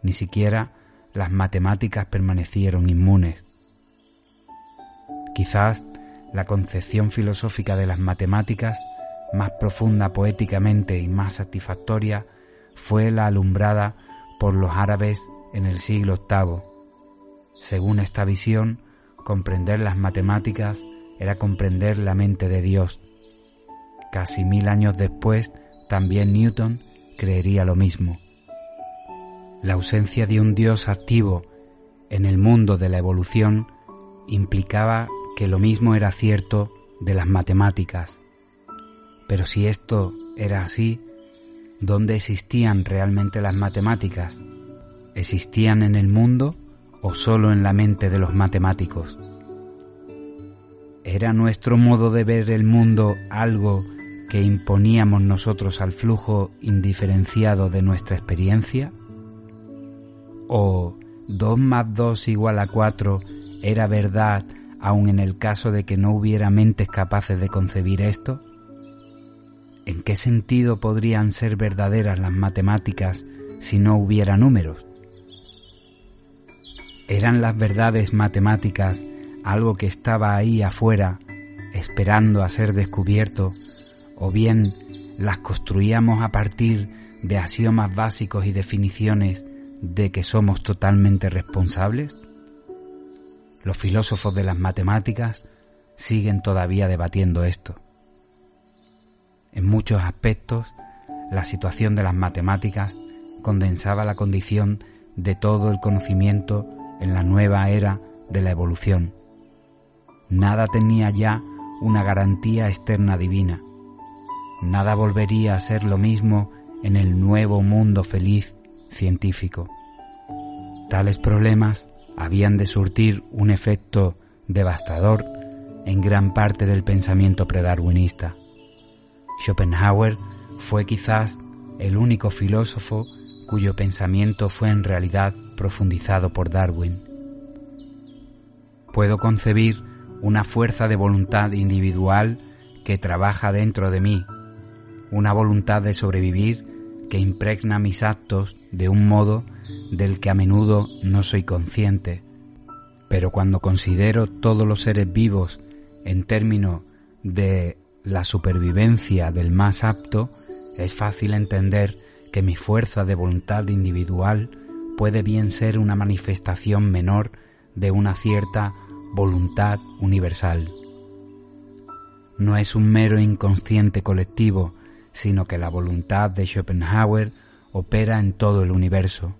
Ni siquiera las matemáticas permanecieron inmunes. Quizás la concepción filosófica de las matemáticas, más profunda poéticamente y más satisfactoria, fue la alumbrada por los árabes en el siglo VIII. Según esta visión, comprender las matemáticas era comprender la mente de Dios. Casi mil años después, también Newton creería lo mismo. La ausencia de un Dios activo en el mundo de la evolución implicaba que lo mismo era cierto de las matemáticas. Pero si esto era así, ¿dónde existían realmente las matemáticas? ¿Existían en el mundo o solo en la mente de los matemáticos? ¿Era nuestro modo de ver el mundo algo que imponíamos nosotros al flujo indiferenciado de nuestra experiencia? ¿O 2 más 2 igual a 4 era verdad aun en el caso de que no hubiera mentes capaces de concebir esto? ¿En qué sentido podrían ser verdaderas las matemáticas si no hubiera números? ¿Eran las verdades matemáticas algo que estaba ahí afuera esperando a ser descubierto, o bien las construíamos a partir de axiomas básicos y definiciones de que somos totalmente responsables? Los filósofos de las matemáticas siguen todavía debatiendo esto. En muchos aspectos, la situación de las matemáticas condensaba la condición de todo el conocimiento en la nueva era de la evolución Nada tenía ya una garantía externa divina. Nada volvería a ser lo mismo en el nuevo mundo feliz científico. Tales problemas habían de surtir un efecto devastador en gran parte del pensamiento predarwinista. Schopenhauer fue quizás el único filósofo cuyo pensamiento fue en realidad profundizado por Darwin. Puedo concebir una fuerza de voluntad individual que trabaja dentro de mí, una voluntad de sobrevivir que impregna mis actos de un modo del que a menudo no soy consciente. Pero cuando considero todos los seres vivos en términos de la supervivencia del más apto, es fácil entender que mi fuerza de voluntad individual puede bien ser una manifestación menor de una cierta voluntad universal. No es un mero inconsciente colectivo, sino que la voluntad de Schopenhauer opera en todo el universo.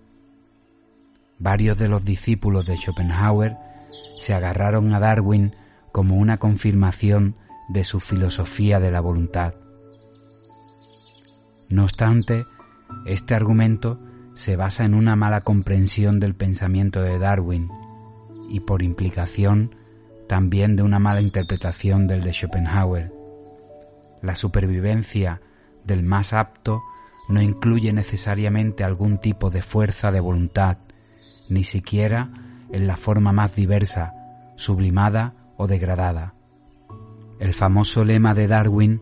Varios de los discípulos de Schopenhauer se agarraron a Darwin como una confirmación de su filosofía de la voluntad. No obstante, este argumento se basa en una mala comprensión del pensamiento de Darwin, y por implicación también de una mala interpretación del de Schopenhauer. La supervivencia del más apto no incluye necesariamente algún tipo de fuerza de voluntad, ni siquiera en la forma más diversa, sublimada o degradada. El famoso lema de Darwin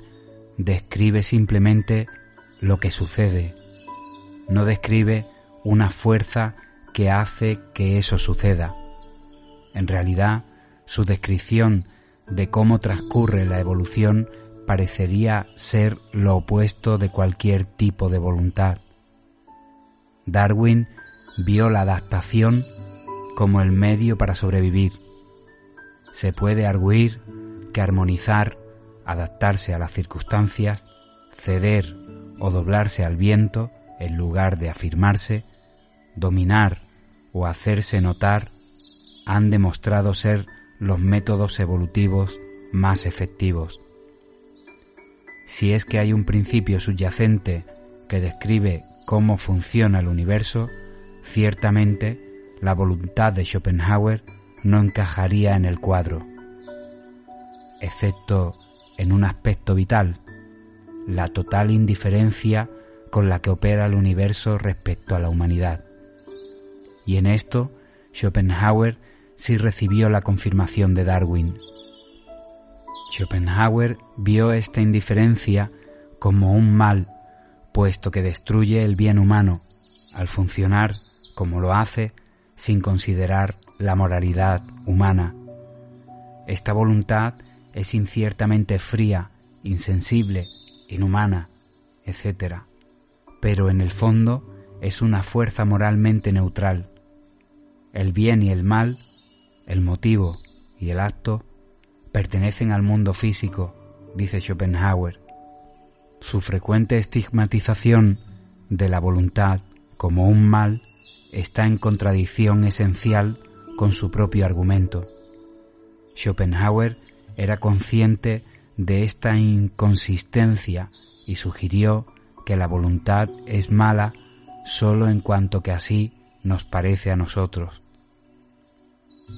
describe simplemente lo que sucede, no describe una fuerza que hace que eso suceda. En realidad, su descripción de cómo transcurre la evolución parecería ser lo opuesto de cualquier tipo de voluntad. Darwin vio la adaptación como el medio para sobrevivir. Se puede arguir que armonizar, adaptarse a las circunstancias, ceder o doblarse al viento en lugar de afirmarse, dominar o hacerse notar han demostrado ser los métodos evolutivos más efectivos. Si es que hay un principio subyacente que describe cómo funciona el universo, ciertamente la voluntad de Schopenhauer no encajaría en el cuadro, excepto en un aspecto vital, la total indiferencia con la que opera el universo respecto a la humanidad. Y en esto Schopenhauer si recibió la confirmación de Darwin. Schopenhauer vio esta indiferencia como un mal, puesto que destruye el bien humano al funcionar como lo hace sin considerar la moralidad humana. Esta voluntad es inciertamente fría, insensible, inhumana, etc. Pero en el fondo es una fuerza moralmente neutral. El bien y el mal, el motivo y el acto, pertenecen al mundo físico, dice Schopenhauer. Su frecuente estigmatización de la voluntad como un mal está en contradicción esencial con su propio argumento. Schopenhauer era consciente de esta inconsistencia y sugirió que la voluntad es mala sólo en cuanto que así nos parece a nosotros.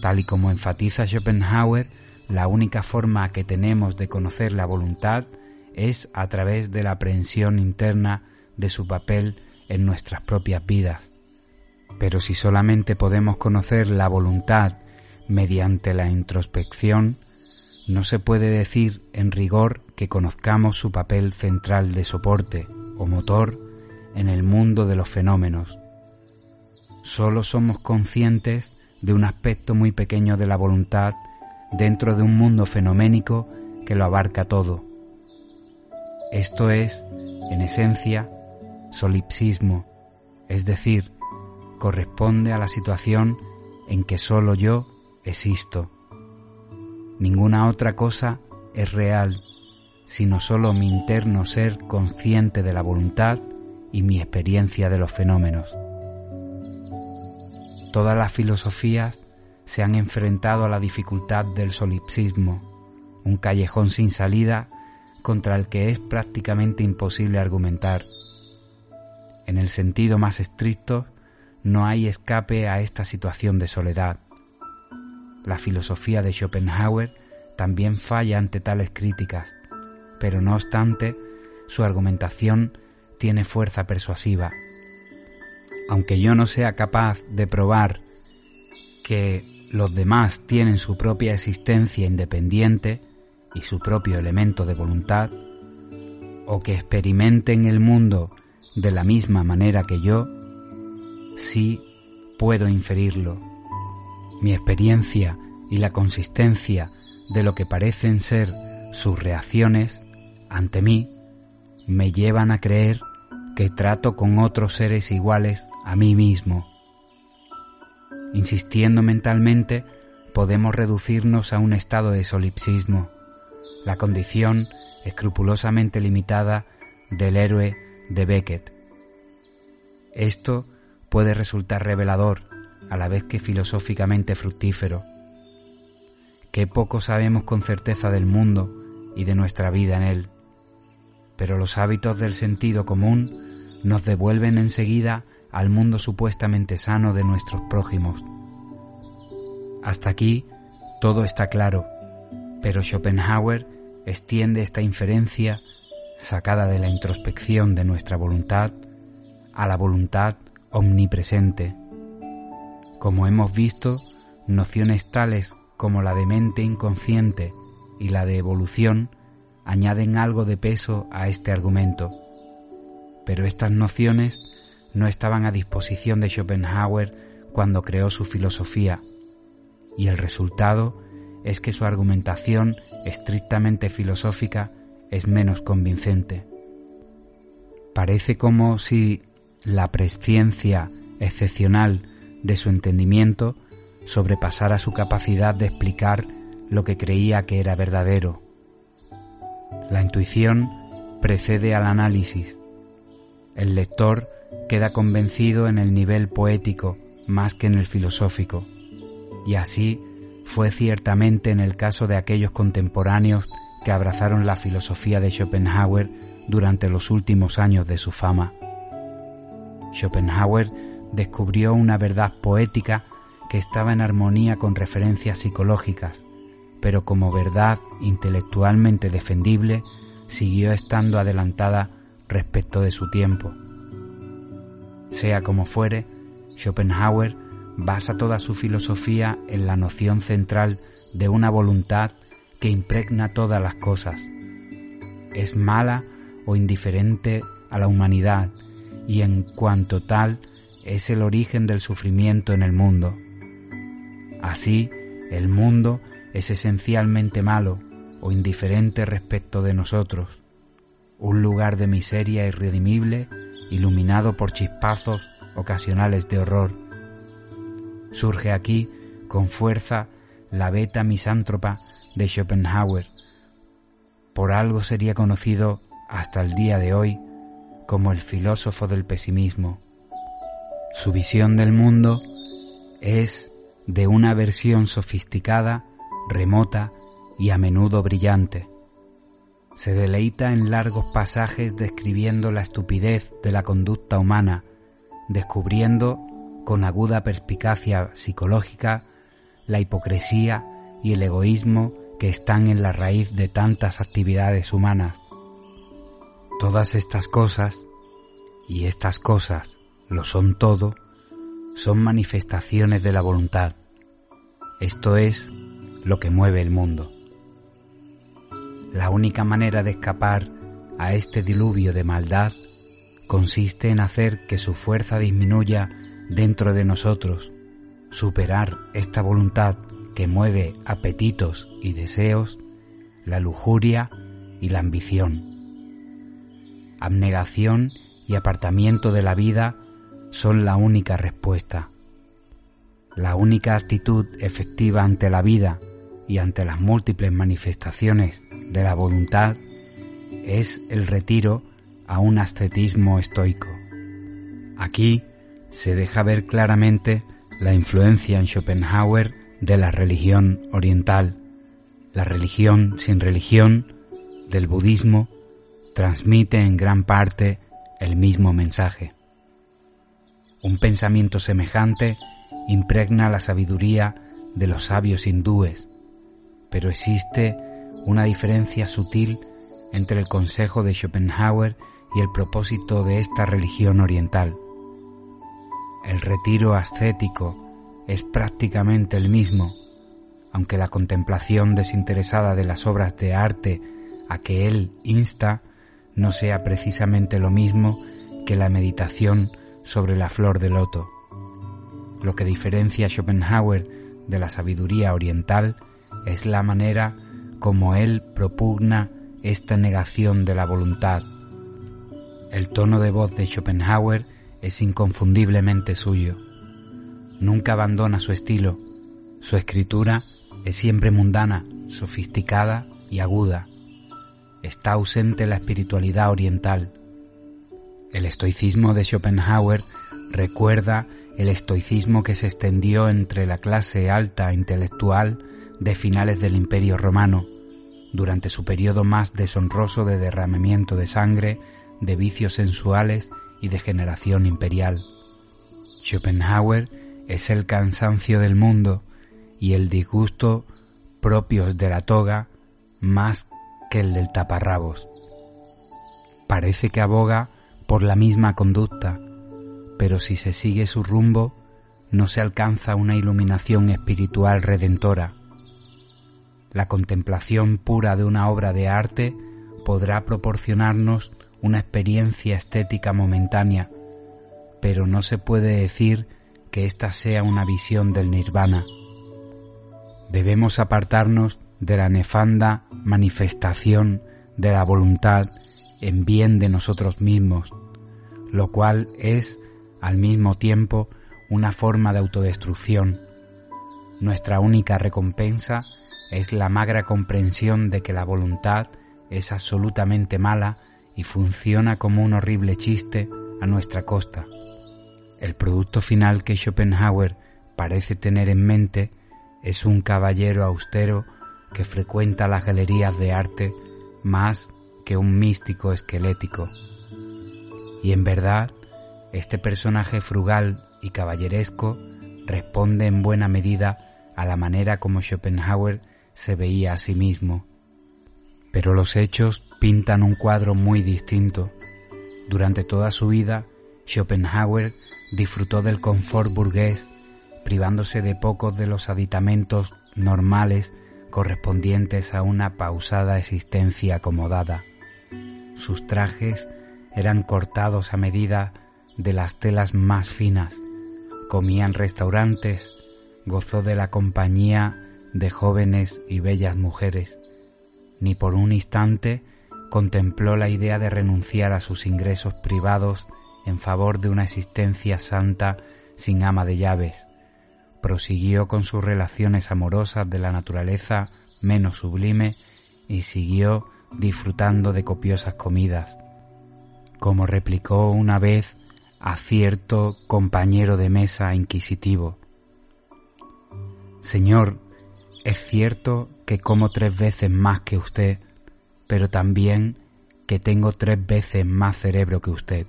Tal y como enfatiza Schopenhauer, la única forma que tenemos de conocer la voluntad es a través de la aprehensión interna de su papel en nuestras propias vidas. Pero si solamente podemos conocer la voluntad mediante la introspección, no se puede decir en rigor que conozcamos su papel central de soporte o motor en el mundo de los fenómenos. Solo somos conscientes de un aspecto muy pequeño de la voluntad dentro de un mundo fenoménico que lo abarca todo. Esto es, en esencia, solipsismo, es decir, corresponde a la situación en que solo yo existo. Ninguna otra cosa es real, sino solo mi interno ser consciente de la voluntad y mi experiencia de los fenómenos. Todas las filosofías se han enfrentado a la dificultad del solipsismo, un callejón sin salida contra el que es prácticamente imposible argumentar. En el sentido más estricto, no hay escape a esta situación de soledad. La filosofía de Schopenhauer también falla ante tales críticas, pero no obstante, su argumentación tiene fuerza persuasiva. Aunque yo no sea capaz de probar que los demás tienen su propia existencia independiente y su propio elemento de voluntad, o que experimenten el mundo de la misma manera que yo, sí puedo inferirlo. Mi experiencia y la consistencia de lo que parecen ser sus reacciones ante mí me llevan a creer que trato con otros seres iguales a mí mismo. Insistiendo mentalmente, podemos reducirnos a un estado de solipsismo, la condición escrupulosamente limitada del héroe de Beckett. Esto puede resultar revelador, a la vez que filosóficamente fructífero. Qué poco sabemos con certeza del mundo y de nuestra vida en él, pero los hábitos del sentido común nos devuelven enseguida al mundo supuestamente sano de nuestros prójimos. Hasta aquí todo está claro, pero Schopenhauer extiende esta inferencia sacada de la introspección de nuestra voluntad a la voluntad omnipresente. Como hemos visto, nociones tales como la de mente inconsciente y la de evolución añaden algo de peso a este argumento. Pero estas nociones no estaban a disposición de Schopenhauer cuando creó su filosofía, y el resultado es que su argumentación estrictamente filosófica es menos convincente. Parece como si la presciencia excepcional de su entendimiento sobrepasara su capacidad de explicar lo que creía que era verdadero. La intuición precede al análisis. El lector queda convencido en el nivel poético más que en el filosófico, y así fue ciertamente en el caso de aquellos contemporáneos que abrazaron la filosofía de Schopenhauer durante los últimos años de su fama. Schopenhauer descubrió una verdad poética que estaba en armonía con referencias psicológicas, pero como verdad intelectualmente defendible siguió estando adelantada respecto de su tiempo. Sea como fuere, Schopenhauer basa toda su filosofía en la noción central de una voluntad que impregna todas las cosas. Es mala o indiferente a la humanidad y en cuanto tal es el origen del sufrimiento en el mundo. Así, el mundo es esencialmente malo o indiferente respecto de nosotros, un lugar de miseria irredimible iluminado por chispazos ocasionales de horror. Surge aquí con fuerza la beta misántropa de Schopenhauer. Por algo sería conocido hasta el día de hoy como el filósofo del pesimismo. Su visión del mundo es de una versión sofisticada, remota y a menudo brillante. Se deleita en largos pasajes describiendo la estupidez de la conducta humana, descubriendo con aguda perspicacia psicológica la hipocresía y el egoísmo que están en la raíz de tantas actividades humanas. Todas estas cosas, y estas cosas lo son todo, son manifestaciones de la voluntad. Esto es lo que mueve el mundo. La única manera de escapar a este diluvio de maldad consiste en hacer que su fuerza disminuya dentro de nosotros, superar esta voluntad que mueve apetitos y deseos, la lujuria y la ambición. Abnegación y apartamiento de la vida son la única respuesta. La única actitud efectiva ante la vida y ante las múltiples manifestaciones de la voluntad es el retiro a un ascetismo estoico. Aquí se deja ver claramente la influencia en Schopenhauer de la religión oriental. La religión sin religión del budismo transmite en gran parte el mismo mensaje. Un pensamiento semejante impregna la sabiduría de los sabios hindúes, pero existe una diferencia sutil entre el consejo de Schopenhauer y el propósito de esta religión oriental. El retiro ascético es prácticamente el mismo, aunque la contemplación desinteresada de las obras de arte a que él insta no sea precisamente lo mismo que la meditación sobre la flor de loto. Lo que diferencia Schopenhauer de la sabiduría oriental es la manera como él propugna esta negación de la voluntad. El tono de voz de Schopenhauer es inconfundiblemente suyo. Nunca abandona su estilo. Su escritura es siempre mundana, sofisticada y aguda. Está ausente la espiritualidad oriental. El estoicismo de Schopenhauer recuerda el estoicismo que se extendió entre la clase alta intelectual de finales del Imperio romano, durante su periodo más deshonroso de derramamiento de sangre, de vicios sensuales y de generación imperial. Schopenhauer es el cansancio del mundo y el disgusto propios de la toga más que el del taparrabos. Parece que aboga por la misma conducta, pero si se sigue su rumbo, no se alcanza una iluminación espiritual redentora. La contemplación pura de una obra de arte podrá proporcionarnos una experiencia estética momentánea, pero no se puede decir que ésta sea una visión del nirvana. Debemos apartarnos de la nefanda manifestación de la voluntad en bien de nosotros mismos, lo cual es al mismo tiempo una forma de autodestrucción. Nuestra única recompensa es la magra comprensión de que la voluntad es absolutamente mala y funciona como un horrible chiste a nuestra costa. El producto final que Schopenhauer parece tener en mente es un caballero austero que frecuenta las galerías de arte más que un místico esquelético. Y en verdad, este personaje frugal y caballeresco responde en buena medida a la manera como Schopenhauer se veía a sí mismo. Pero los hechos pintan un cuadro muy distinto. Durante toda su vida, Schopenhauer disfrutó del confort burgués, privándose de pocos de los aditamentos normales correspondientes a una pausada existencia acomodada. Sus trajes eran cortados a medida de las telas más finas, comía en restaurantes, gozó de la compañía de jóvenes y bellas mujeres. Ni por un instante contempló la idea de renunciar a sus ingresos privados en favor de una existencia santa sin ama de llaves. Prosiguió con sus relaciones amorosas de la naturaleza menos sublime y siguió disfrutando de copiosas comidas, como replicó una vez a cierto compañero de mesa inquisitivo. Señor, es cierto que como tres veces más que usted, pero también que tengo tres veces más cerebro que usted.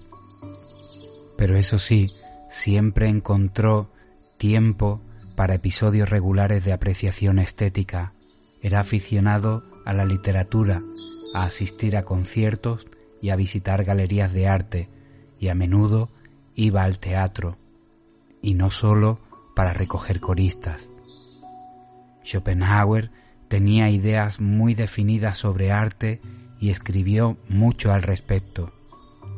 Pero eso sí, siempre encontró tiempo para episodios regulares de apreciación estética. Era aficionado a la literatura, a asistir a conciertos y a visitar galerías de arte, y a menudo iba al teatro, y no solo para recoger coristas. Schopenhauer tenía ideas muy definidas sobre arte y escribió mucho al respecto.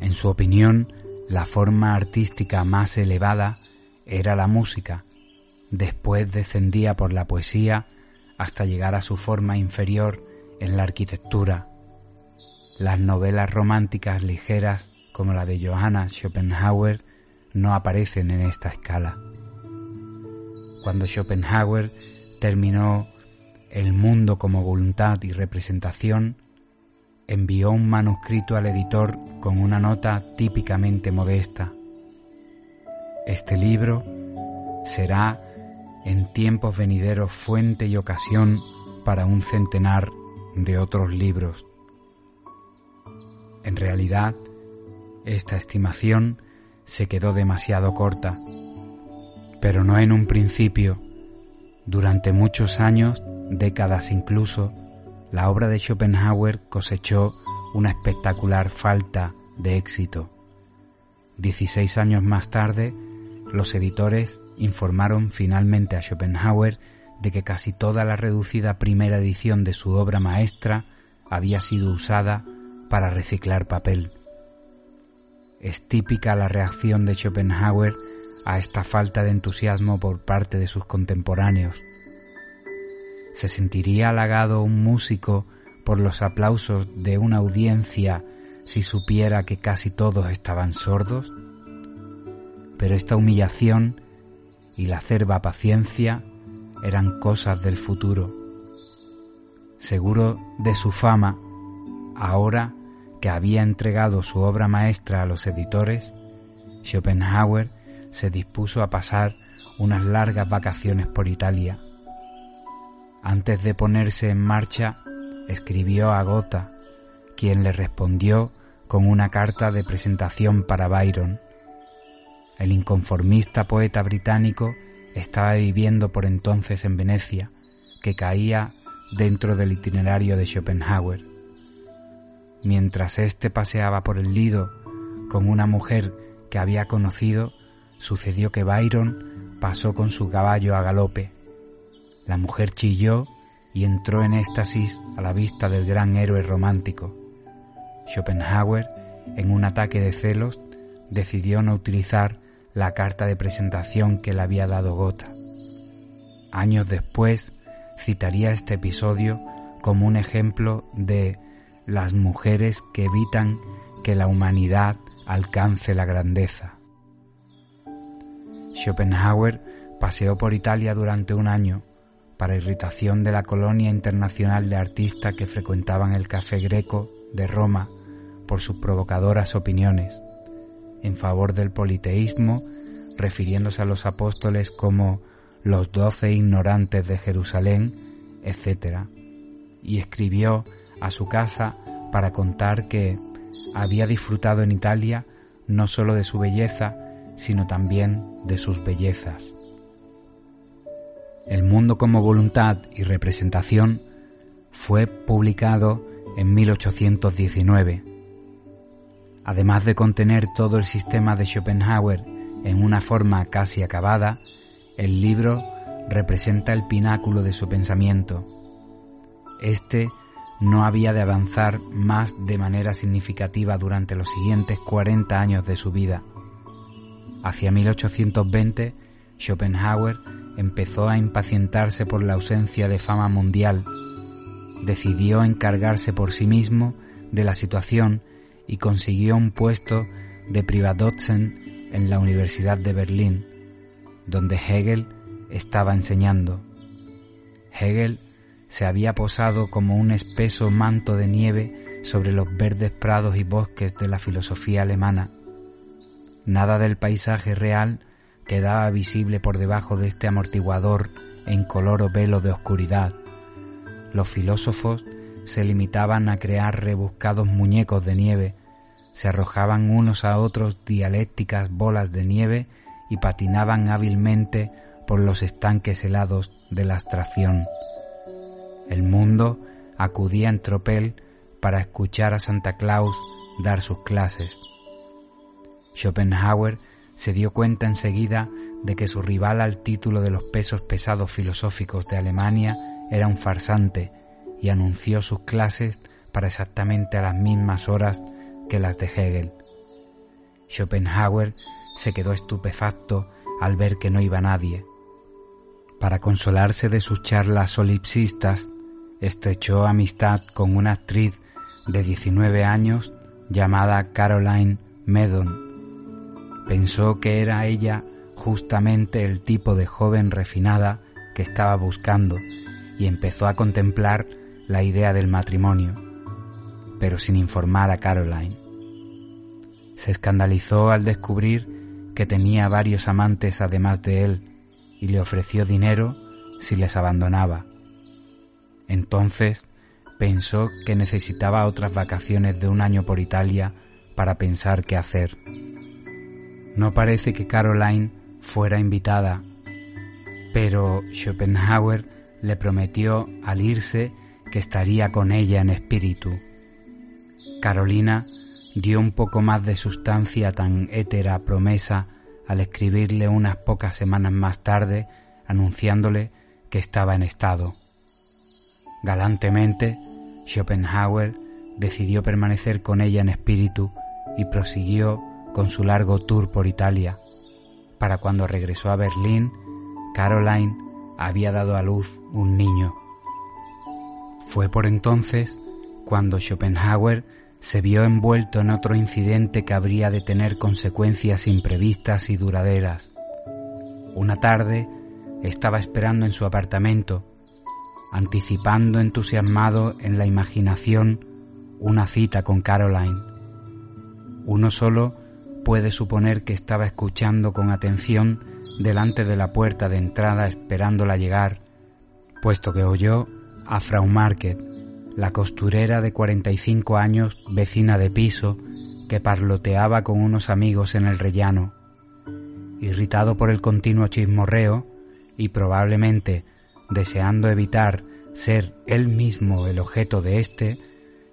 En su opinión, la forma artística más elevada era la música, después descendía por la poesía hasta llegar a su forma inferior en la arquitectura. Las novelas románticas ligeras como la de Johanna Schopenhauer no aparecen en esta escala. Cuando Schopenhauer terminó El mundo como voluntad y representación, envió un manuscrito al editor con una nota típicamente modesta. Este libro será en tiempos venideros fuente y ocasión para un centenar de otros libros. En realidad, esta estimación se quedó demasiado corta, pero no en un principio. Durante muchos años, décadas incluso, la obra de Schopenhauer cosechó una espectacular falta de éxito. Dieciséis años más tarde, los editores informaron finalmente a Schopenhauer de que casi toda la reducida primera edición de su obra maestra había sido usada para reciclar papel. Es típica la reacción de Schopenhauer a esta falta de entusiasmo por parte de sus contemporáneos. ¿Se sentiría halagado un músico por los aplausos de una audiencia si supiera que casi todos estaban sordos? Pero esta humillación y la acerba paciencia eran cosas del futuro. Seguro de su fama, ahora que había entregado su obra maestra a los editores, Schopenhauer se dispuso a pasar unas largas vacaciones por Italia antes de ponerse en marcha, escribió a Gotha, quien le respondió con una carta de presentación para Byron. El inconformista poeta británico estaba viviendo por entonces en Venecia, que caía dentro del itinerario de Schopenhauer. Mientras éste paseaba por el Lido con una mujer que había conocido, sucedió que Byron pasó con su caballo a galope la mujer chilló y entró en éxtasis a la vista del gran héroe romántico. Schopenhauer, en un ataque de celos, decidió no utilizar la carta de presentación que le había dado Gotha. Años después, citaría este episodio como un ejemplo de las mujeres que evitan que la humanidad alcance la grandeza. Schopenhauer paseó por Italia durante un año para irritación de la colonia internacional de artistas que frecuentaban el Café Greco de Roma por sus provocadoras opiniones en favor del politeísmo, refiriéndose a los apóstoles como los doce ignorantes de Jerusalén, etc. Y escribió a su casa para contar que había disfrutado en Italia no sólo de su belleza, sino también de sus bellezas. El mundo como voluntad y representación fue publicado en 1819. Además de contener todo el sistema de Schopenhauer en una forma casi acabada, el libro representa el pináculo de su pensamiento. Este no había de avanzar más de manera significativa durante los siguientes 40 años de su vida. Hacia 1820, Schopenhauer empezó a impacientarse por la ausencia de fama mundial. Decidió encargarse por sí mismo de la situación y consiguió un puesto de Privatdozent en la Universidad de Berlín, donde Hegel estaba enseñando. Hegel se había posado como un espeso manto de nieve sobre los verdes prados y bosques de la filosofía alemana. Nada del paisaje real quedaba visible por debajo de este amortiguador en color o velo de oscuridad. Los filósofos se limitaban a crear rebuscados muñecos de nieve, se arrojaban unos a otros dialécticas bolas de nieve y patinaban hábilmente por los estanques helados de la abstracción. El mundo acudía en tropel para escuchar a Santa Claus dar sus clases. Schopenhauer se dio cuenta enseguida de que su rival al título de los pesos pesados filosóficos de Alemania era un farsante y anunció sus clases para exactamente a las mismas horas que las de Hegel. Schopenhauer se quedó estupefacto al ver que no iba nadie. Para consolarse de sus charlas solipsistas, estrechó amistad con una actriz de 19 años llamada Caroline Medon, Pensó que era ella justamente el tipo de joven refinada que estaba buscando y empezó a contemplar la idea del matrimonio, pero sin informar a Caroline. Se escandalizó al descubrir que tenía varios amantes además de él y le ofreció dinero si les abandonaba. Entonces pensó que necesitaba otras vacaciones de un año por Italia para pensar qué hacer. No parece que Caroline fuera invitada, pero Schopenhauer le prometió al irse que estaría con ella en espíritu. Carolina dio un poco más de sustancia a tan étera promesa al escribirle unas pocas semanas más tarde anunciándole que estaba en estado. Galantemente, Schopenhauer decidió permanecer con ella en espíritu y prosiguió con su largo tour por Italia. Para cuando regresó a Berlín, Caroline había dado a luz un niño. Fue por entonces cuando Schopenhauer se vio envuelto en otro incidente que habría de tener consecuencias imprevistas y duraderas. Una tarde estaba esperando en su apartamento, anticipando entusiasmado en la imaginación una cita con Caroline. Uno solo puede suponer que estaba escuchando con atención delante de la puerta de entrada esperándola llegar, puesto que oyó a Frau Market, la costurera de 45 años, vecina de piso, que parloteaba con unos amigos en el rellano. Irritado por el continuo chismorreo y probablemente deseando evitar ser él mismo el objeto de éste,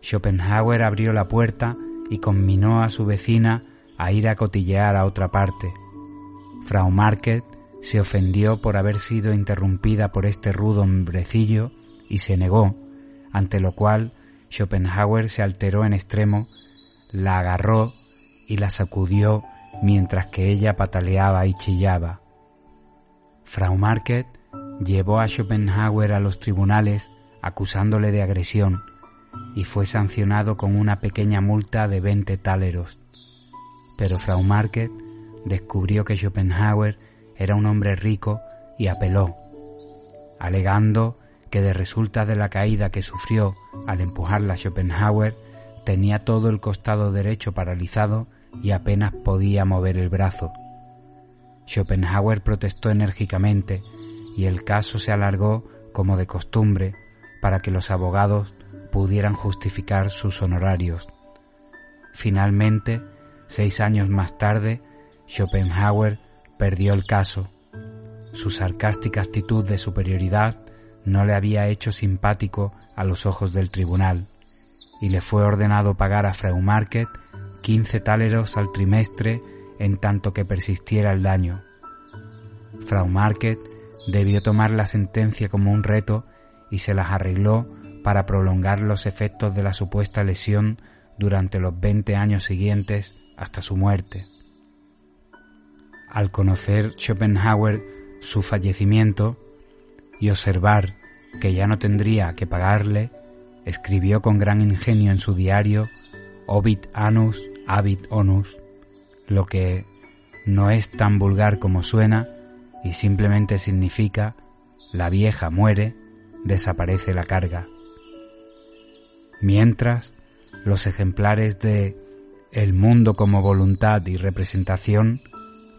Schopenhauer abrió la puerta y conminó a su vecina a ir a cotillear a otra parte. Frau Market se ofendió por haber sido interrumpida por este rudo hombrecillo y se negó, ante lo cual Schopenhauer se alteró en extremo, la agarró y la sacudió mientras que ella pataleaba y chillaba. Frau Market llevó a Schopenhauer a los tribunales acusándole de agresión y fue sancionado con una pequeña multa de 20 táleros pero Frau Market descubrió que Schopenhauer era un hombre rico y apeló, alegando que de resulta de la caída que sufrió al empujarla Schopenhauer tenía todo el costado derecho paralizado y apenas podía mover el brazo. Schopenhauer protestó enérgicamente y el caso se alargó como de costumbre para que los abogados pudieran justificar sus honorarios. Finalmente, Seis años más tarde, Schopenhauer perdió el caso. Su sarcástica actitud de superioridad no le había hecho simpático a los ojos del tribunal y le fue ordenado pagar a Frau Market 15 táleros al trimestre en tanto que persistiera el daño. Frau Market debió tomar la sentencia como un reto y se las arregló para prolongar los efectos de la supuesta lesión durante los 20 años siguientes hasta su muerte. Al conocer Schopenhauer su fallecimiento y observar que ya no tendría que pagarle, escribió con gran ingenio en su diario Obit anus, habit onus, lo que no es tan vulgar como suena y simplemente significa la vieja muere, desaparece la carga. Mientras, los ejemplares de El mundo como voluntad y representación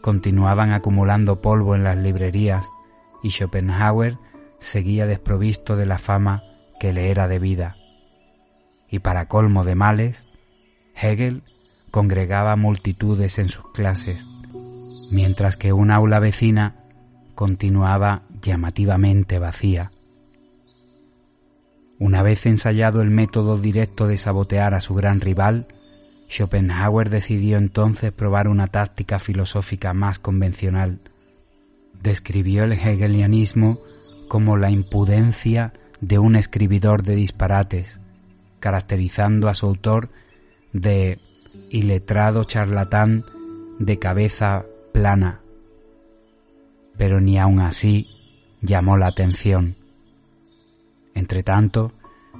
continuaban acumulando polvo en las librerías y Schopenhauer seguía desprovisto de la fama que le era debida. Y para colmo de males, Hegel congregaba multitudes en sus clases, mientras que una aula vecina continuaba llamativamente vacía. Una vez ensayado el método directo de sabotear a su gran rival, Schopenhauer decidió entonces probar una táctica filosófica más convencional. Describió el hegelianismo como la impudencia de un escribidor de disparates, caracterizando a su autor de iletrado charlatán de cabeza plana. Pero ni aun así llamó la atención. Entretanto,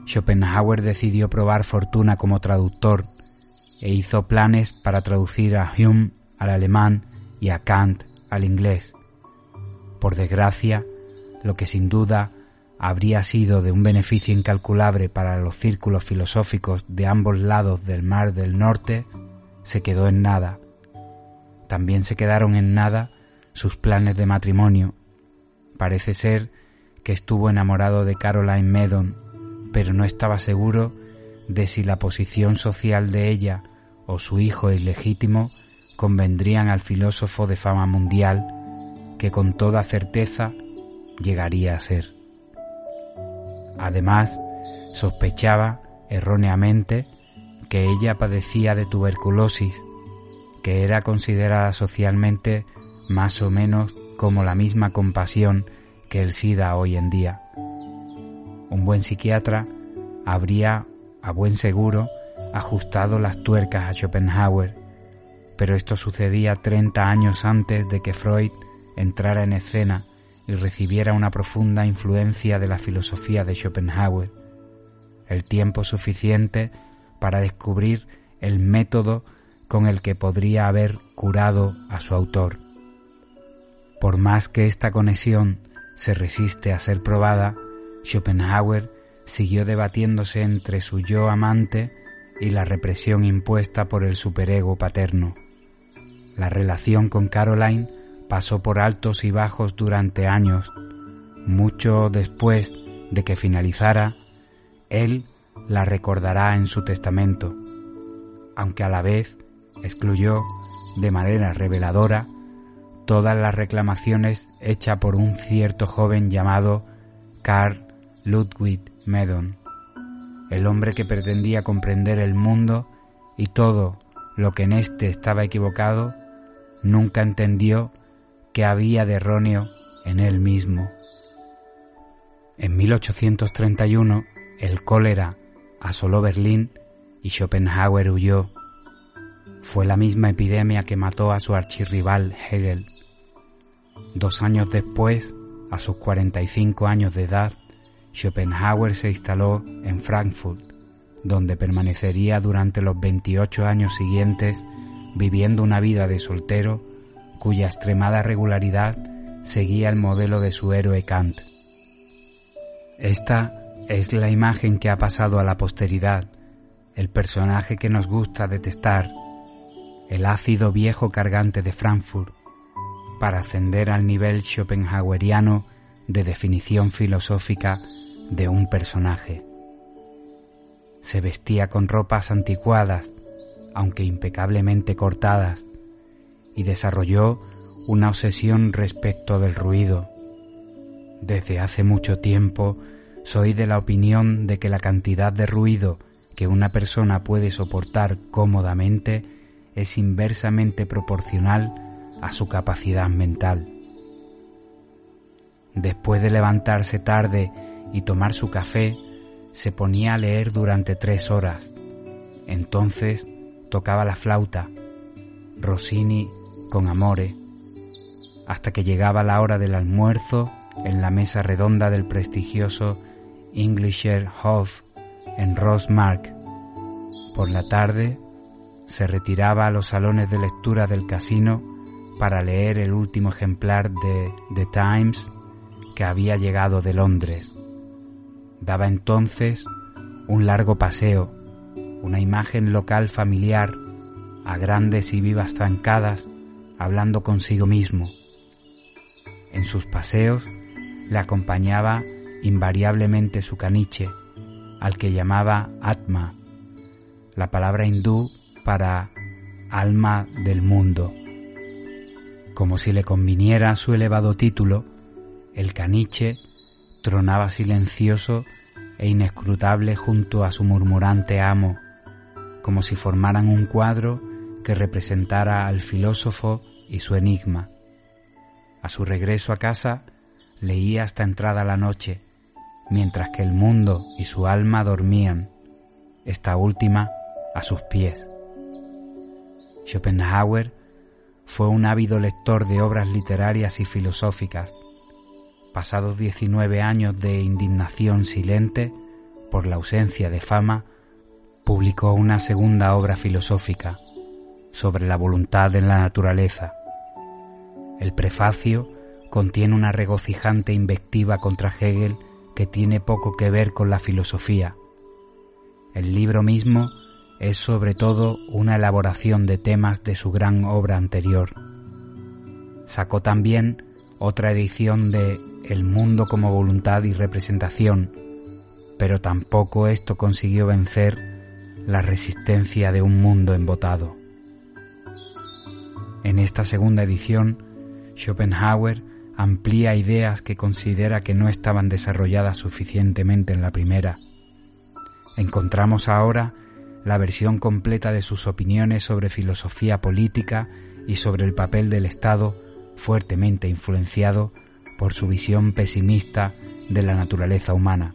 Schopenhauer decidió probar fortuna como traductor e hizo planes para traducir a Hume al alemán y a Kant al inglés. Por desgracia, lo que sin duda habría sido de un beneficio incalculable para los círculos filosóficos de ambos lados del mar del norte, se quedó en nada. También se quedaron en nada sus planes de matrimonio. Parece ser que estuvo enamorado de Caroline Meddon, pero no estaba seguro de si la posición social de ella o su hijo ilegítimo convendrían al filósofo de fama mundial que con toda certeza llegaría a ser. Además, sospechaba erróneamente que ella padecía de tuberculosis, que era considerada socialmente más o menos como la misma compasión que el SIDA hoy en día. Un buen psiquiatra habría, a buen seguro, ajustado las tuercas a Schopenhauer, pero esto sucedía 30 años antes de que Freud entrara en escena y recibiera una profunda influencia de la filosofía de Schopenhauer, el tiempo suficiente para descubrir el método con el que podría haber curado a su autor. Por más que esta conexión se resiste a ser probada, Schopenhauer siguió debatiéndose entre su yo amante y la represión impuesta por el superego paterno. La relación con Caroline pasó por altos y bajos durante años. Mucho después de que finalizara, él la recordará en su testamento, aunque a la vez excluyó de manera reveladora todas las reclamaciones hechas por un cierto joven llamado Karl Ludwig Medon, el hombre que pretendía comprender el mundo y todo lo que en éste estaba equivocado, nunca entendió que había de erróneo en él mismo. En 1831 el cólera asoló Berlín y Schopenhauer huyó. Fue la misma epidemia que mató a su archirrival Hegel. Dos años después, a sus 45 años de edad, Schopenhauer se instaló en Frankfurt, donde permanecería durante los 28 años siguientes viviendo una vida de soltero cuya extremada regularidad seguía el modelo de su héroe Kant. Esta es la imagen que ha pasado a la posteridad, el personaje que nos gusta detestar, el ácido viejo cargante de Frankfurt, para ascender al nivel schopenhaueriano de definición filosófica de un personaje. Se vestía con ropas anticuadas, aunque impecablemente cortadas, y desarrolló una obsesión respecto del ruido. Desde hace mucho tiempo soy de la opinión de que la cantidad de ruido que una persona puede soportar cómodamente es inversamente proporcional a su capacidad mental. Después de levantarse tarde y tomar su café, se ponía a leer durante tres horas. Entonces tocaba la flauta, Rossini con Amore, hasta que llegaba la hora del almuerzo en la mesa redonda del prestigioso Englischer Hof en Rossmark. Por la tarde se retiraba a los salones de lectura del casino para leer el último ejemplar de The Times que había llegado de Londres. Daba entonces un largo paseo, una imagen local familiar, a grandes y vivas zancadas, hablando consigo mismo. En sus paseos le acompañaba invariablemente su caniche, al que llamaba Atma, la palabra hindú para alma del mundo. Como si le conviniera su elevado título, el caniche tronaba silencioso e inescrutable junto a su murmurante amo, como si formaran un cuadro que representara al filósofo y su enigma. A su regreso a casa leía hasta entrada la noche, mientras que el mundo y su alma dormían, esta última a sus pies. Schopenhauer fue un ávido lector de obras literarias y filosóficas. Pasados 19 años de indignación silente por la ausencia de fama, publicó una segunda obra filosófica sobre la voluntad en la naturaleza. El prefacio contiene una regocijante invectiva contra Hegel que tiene poco que ver con la filosofía. El libro mismo es sobre todo una elaboración de temas de su gran obra anterior. Sacó también otra edición de El mundo como voluntad y representación, pero tampoco esto consiguió vencer la resistencia de un mundo embotado. En esta segunda edición, Schopenhauer amplía ideas que considera que no estaban desarrolladas suficientemente en la primera. Encontramos ahora la versión completa de sus opiniones sobre filosofía política y sobre el papel del Estado, fuertemente influenciado por su visión pesimista de la naturaleza humana.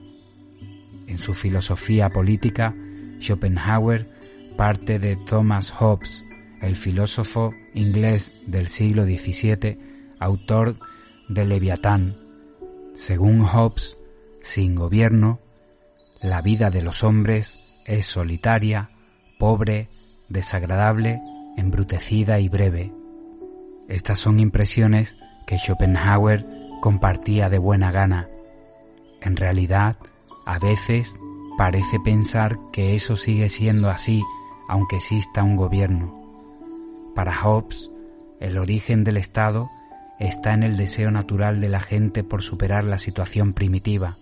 En su filosofía política, Schopenhauer parte de Thomas Hobbes, el filósofo inglés del siglo XVII, autor de Leviatán. Según Hobbes, sin gobierno, la vida de los hombres es solitaria, pobre, desagradable, embrutecida y breve. Estas son impresiones que Schopenhauer compartía de buena gana. En realidad, a veces parece pensar que eso sigue siendo así aunque exista un gobierno. Para Hobbes, el origen del Estado está en el deseo natural de la gente por superar la situación primitiva,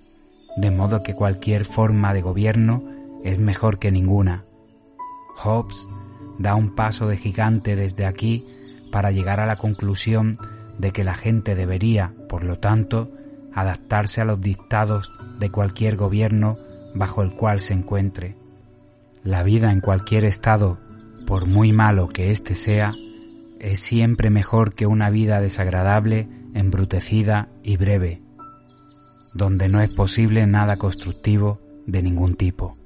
de modo que cualquier forma de gobierno es mejor que ninguna. Hobbes da un paso de gigante desde aquí para llegar a la conclusión de que la gente debería, por lo tanto, adaptarse a los dictados de cualquier gobierno bajo el cual se encuentre. La vida en cualquier estado, por muy malo que éste sea, es siempre mejor que una vida desagradable, embrutecida y breve, donde no es posible nada constructivo de ningún tipo.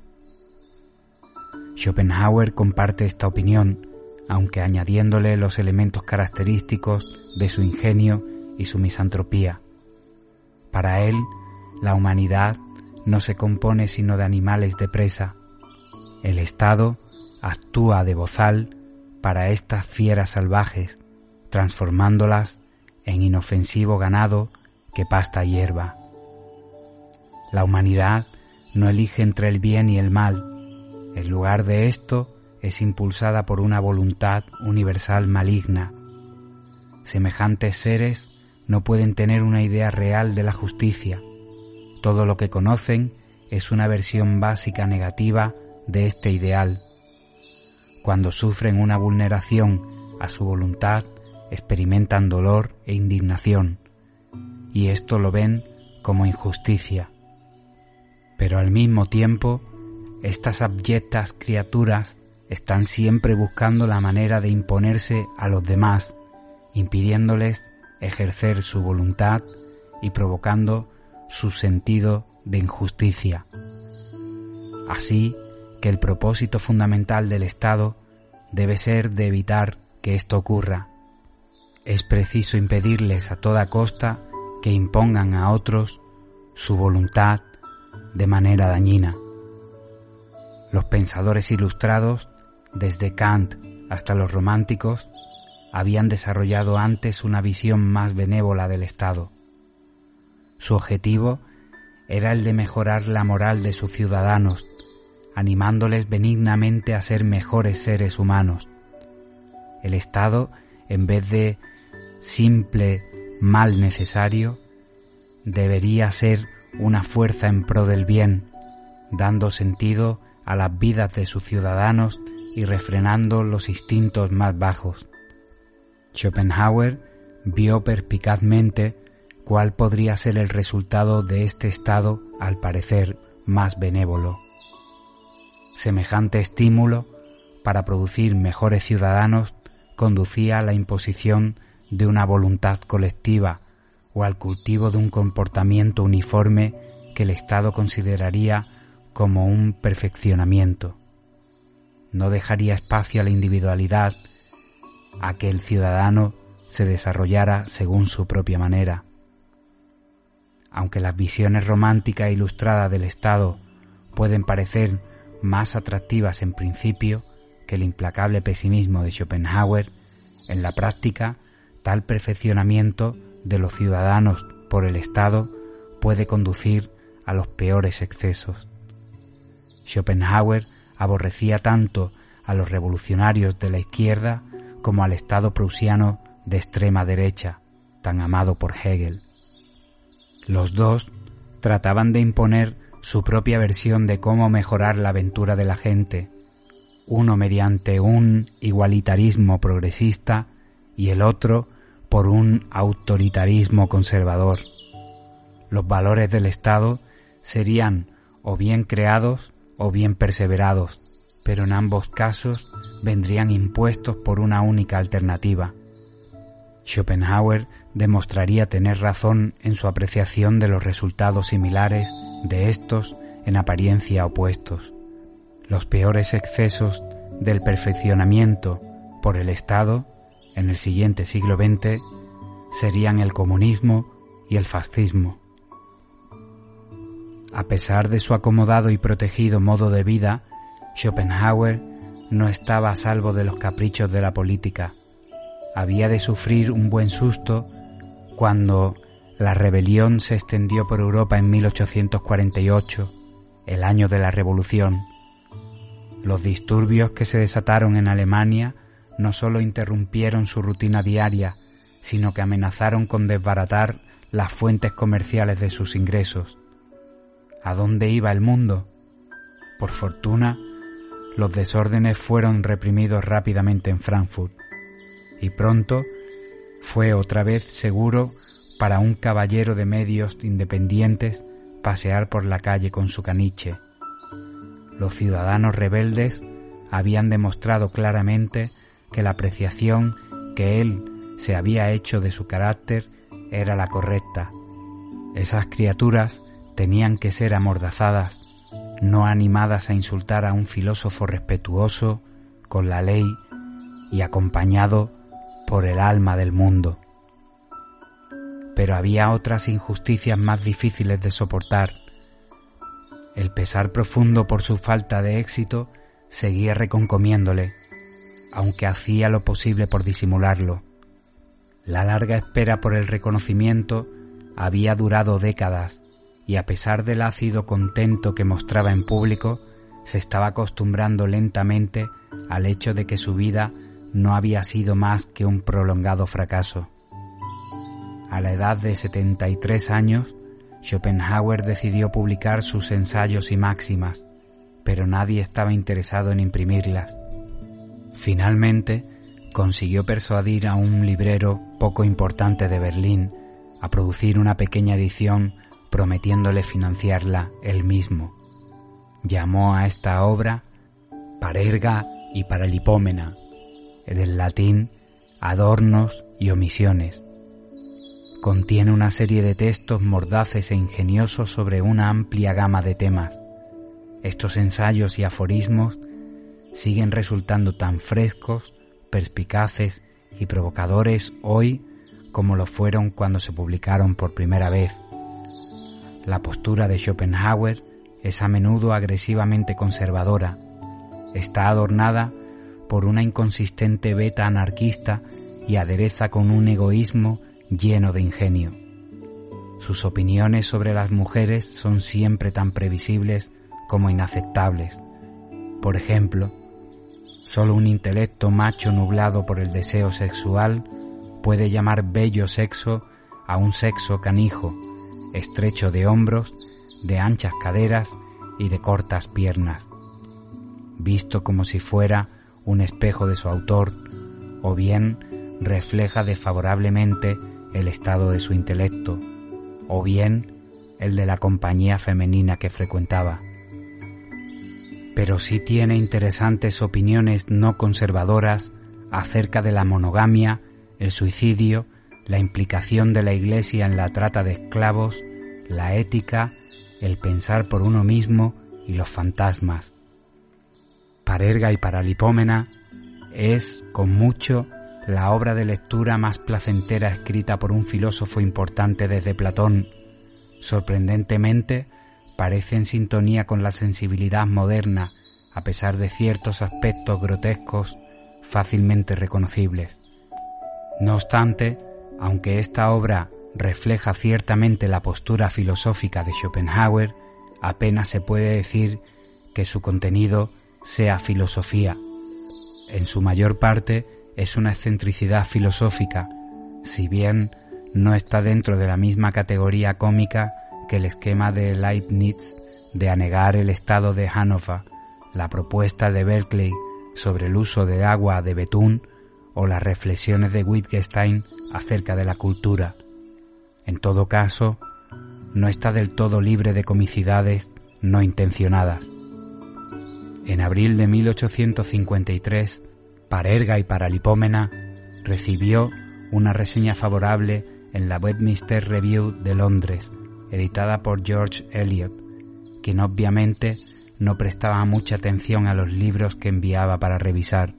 Schopenhauer comparte esta opinión, aunque añadiéndole los elementos característicos de su ingenio y su misantropía. Para él, la humanidad no se compone sino de animales de presa. El Estado actúa de bozal para estas fieras salvajes, transformándolas en inofensivo ganado que pasta hierba. La humanidad no elige entre el bien y el mal, en lugar de esto es impulsada por una voluntad universal maligna. Semejantes seres no pueden tener una idea real de la justicia. Todo lo que conocen es una versión básica negativa de este ideal cuando sufren una vulneración a su voluntad, experimentan dolor e indignación, y esto lo ven como injusticia. Pero al mismo tiempo, estas abyectas criaturas están siempre buscando la manera de imponerse a los demás, impidiéndoles ejercer su voluntad y provocando su sentido de injusticia. Así que el propósito fundamental del Estado debe ser de evitar que esto ocurra. Es preciso impedirles a toda costa que impongan a otros su voluntad de manera dañina. Los pensadores ilustrados, desde Kant hasta los románticos, habían desarrollado antes una visión más benévola del Estado. Su objetivo era el de mejorar la moral de sus ciudadanos, animándoles benignamente a ser mejores seres humanos. El Estado, en vez de simple mal necesario, debería ser una fuerza en pro del bien, dando sentido a las vidas de sus ciudadanos y refrenando los instintos más bajos. Schopenhauer vio perspicazmente cuál podría ser el resultado de este estado al parecer más benévolo. Semejante estímulo para producir mejores ciudadanos conducía a la imposición de una voluntad colectiva o al cultivo de un comportamiento uniforme que el Estado consideraría como un perfeccionamiento. No dejaría espacio a la individualidad, a que el ciudadano se desarrollara según su propia manera. Aunque las visiones románticas e ilustradas del Estado pueden parecer más atractivas en principio que el implacable pesimismo de Schopenhauer, en la práctica tal perfeccionamiento de los ciudadanos por el Estado puede conducir a los peores excesos. Schopenhauer aborrecía tanto a los revolucionarios de la izquierda como al Estado prusiano de extrema derecha, tan amado por Hegel. Los dos trataban de imponer su propia versión de cómo mejorar la aventura de la gente, uno mediante un igualitarismo progresista y el otro por un autoritarismo conservador. Los valores del Estado serían o bien creados o bien perseverados, pero en ambos casos vendrían impuestos por una única alternativa. Schopenhauer demostraría tener razón en su apreciación de los resultados similares de estos en apariencia opuestos. Los peores excesos del perfeccionamiento por el Estado en el siguiente siglo XX serían el comunismo y el fascismo. A pesar de su acomodado y protegido modo de vida, Schopenhauer no estaba a salvo de los caprichos de la política. Había de sufrir un buen susto cuando la rebelión se extendió por Europa en 1848, el año de la Revolución. Los disturbios que se desataron en Alemania no solo interrumpieron su rutina diaria, sino que amenazaron con desbaratar las fuentes comerciales de sus ingresos. ¿A dónde iba el mundo? Por fortuna, los desórdenes fueron reprimidos rápidamente en Frankfurt, y pronto fue otra vez seguro para un caballero de medios independientes pasear por la calle con su caniche. Los ciudadanos rebeldes habían demostrado claramente que la apreciación que él se había hecho de su carácter era la correcta. Esas criaturas tenían que ser amordazadas, no animadas a insultar a un filósofo respetuoso con la ley y acompañado por el alma del mundo. Pero había otras injusticias más difíciles de soportar. El pesar profundo por su falta de éxito seguía reconcomiéndole aunque hacía lo posible por disimularlo. La larga espera por el reconocimiento había durado décadas y a pesar del ácido contento que mostraba en público, se estaba acostumbrando lentamente al hecho de que su vida no había sido más que un prolongado fracaso. A la edad de 73 años, Schopenhauer decidió publicar sus ensayos y máximas, pero nadie estaba interesado en imprimirlas. Finalmente, consiguió persuadir a un librero poco importante de Berlín a producir una pequeña edición prometiéndole financiarla él mismo. Llamó a esta obra Parerga y Paralipómena, del latín adornos y omisiones. Contiene una serie de textos mordaces e ingeniosos sobre una amplia gama de temas. estos ensayos y aforismos siguen resultando tan frescos, perspicaces y provocadores hoy como lo fueron cuando se publicaron por primera vez. La postura de Schopenhauer es a menudo agresivamente conservadora. Está adornada por una inconsistente beta anarquista y adereza con un egoísmo lleno de ingenio. Sus opiniones sobre las mujeres son siempre tan previsibles como inaceptables. Por ejemplo, solo un intelecto macho nublado por el deseo sexual puede llamar bello sexo a un sexo canijo, estrecho de hombros, de anchas caderas y de cortas piernas, visto como si fuera un espejo de su autor, o bien refleja desfavorablemente el estado de su intelecto, o bien el de la compañía femenina que frecuentaba. Pero sí tiene interesantes opiniones no conservadoras acerca de la monogamia, el suicidio, la implicación de la Iglesia en la trata de esclavos, la ética, el pensar por uno mismo y los fantasmas. Parerga y Paralipómena es, con mucho, la obra de lectura más placentera escrita por un filósofo importante desde Platón. Sorprendentemente, parece en sintonía con la sensibilidad moderna, a pesar de ciertos aspectos grotescos fácilmente reconocibles. No obstante, aunque esta obra refleja ciertamente la postura filosófica de Schopenhauer, apenas se puede decir que su contenido sea filosofía. En su mayor parte es una excentricidad filosófica, si bien no está dentro de la misma categoría cómica que el esquema de Leibniz de anegar el estado de Hannover, la propuesta de Berkeley sobre el uso de agua de betún o las reflexiones de Wittgenstein acerca de la cultura. En todo caso, no está del todo libre de comicidades no intencionadas. En abril de 1853, Parerga y Paralipómena recibió una reseña favorable en la Westminster Review de Londres, editada por George Eliot, quien obviamente no prestaba mucha atención a los libros que enviaba para revisar.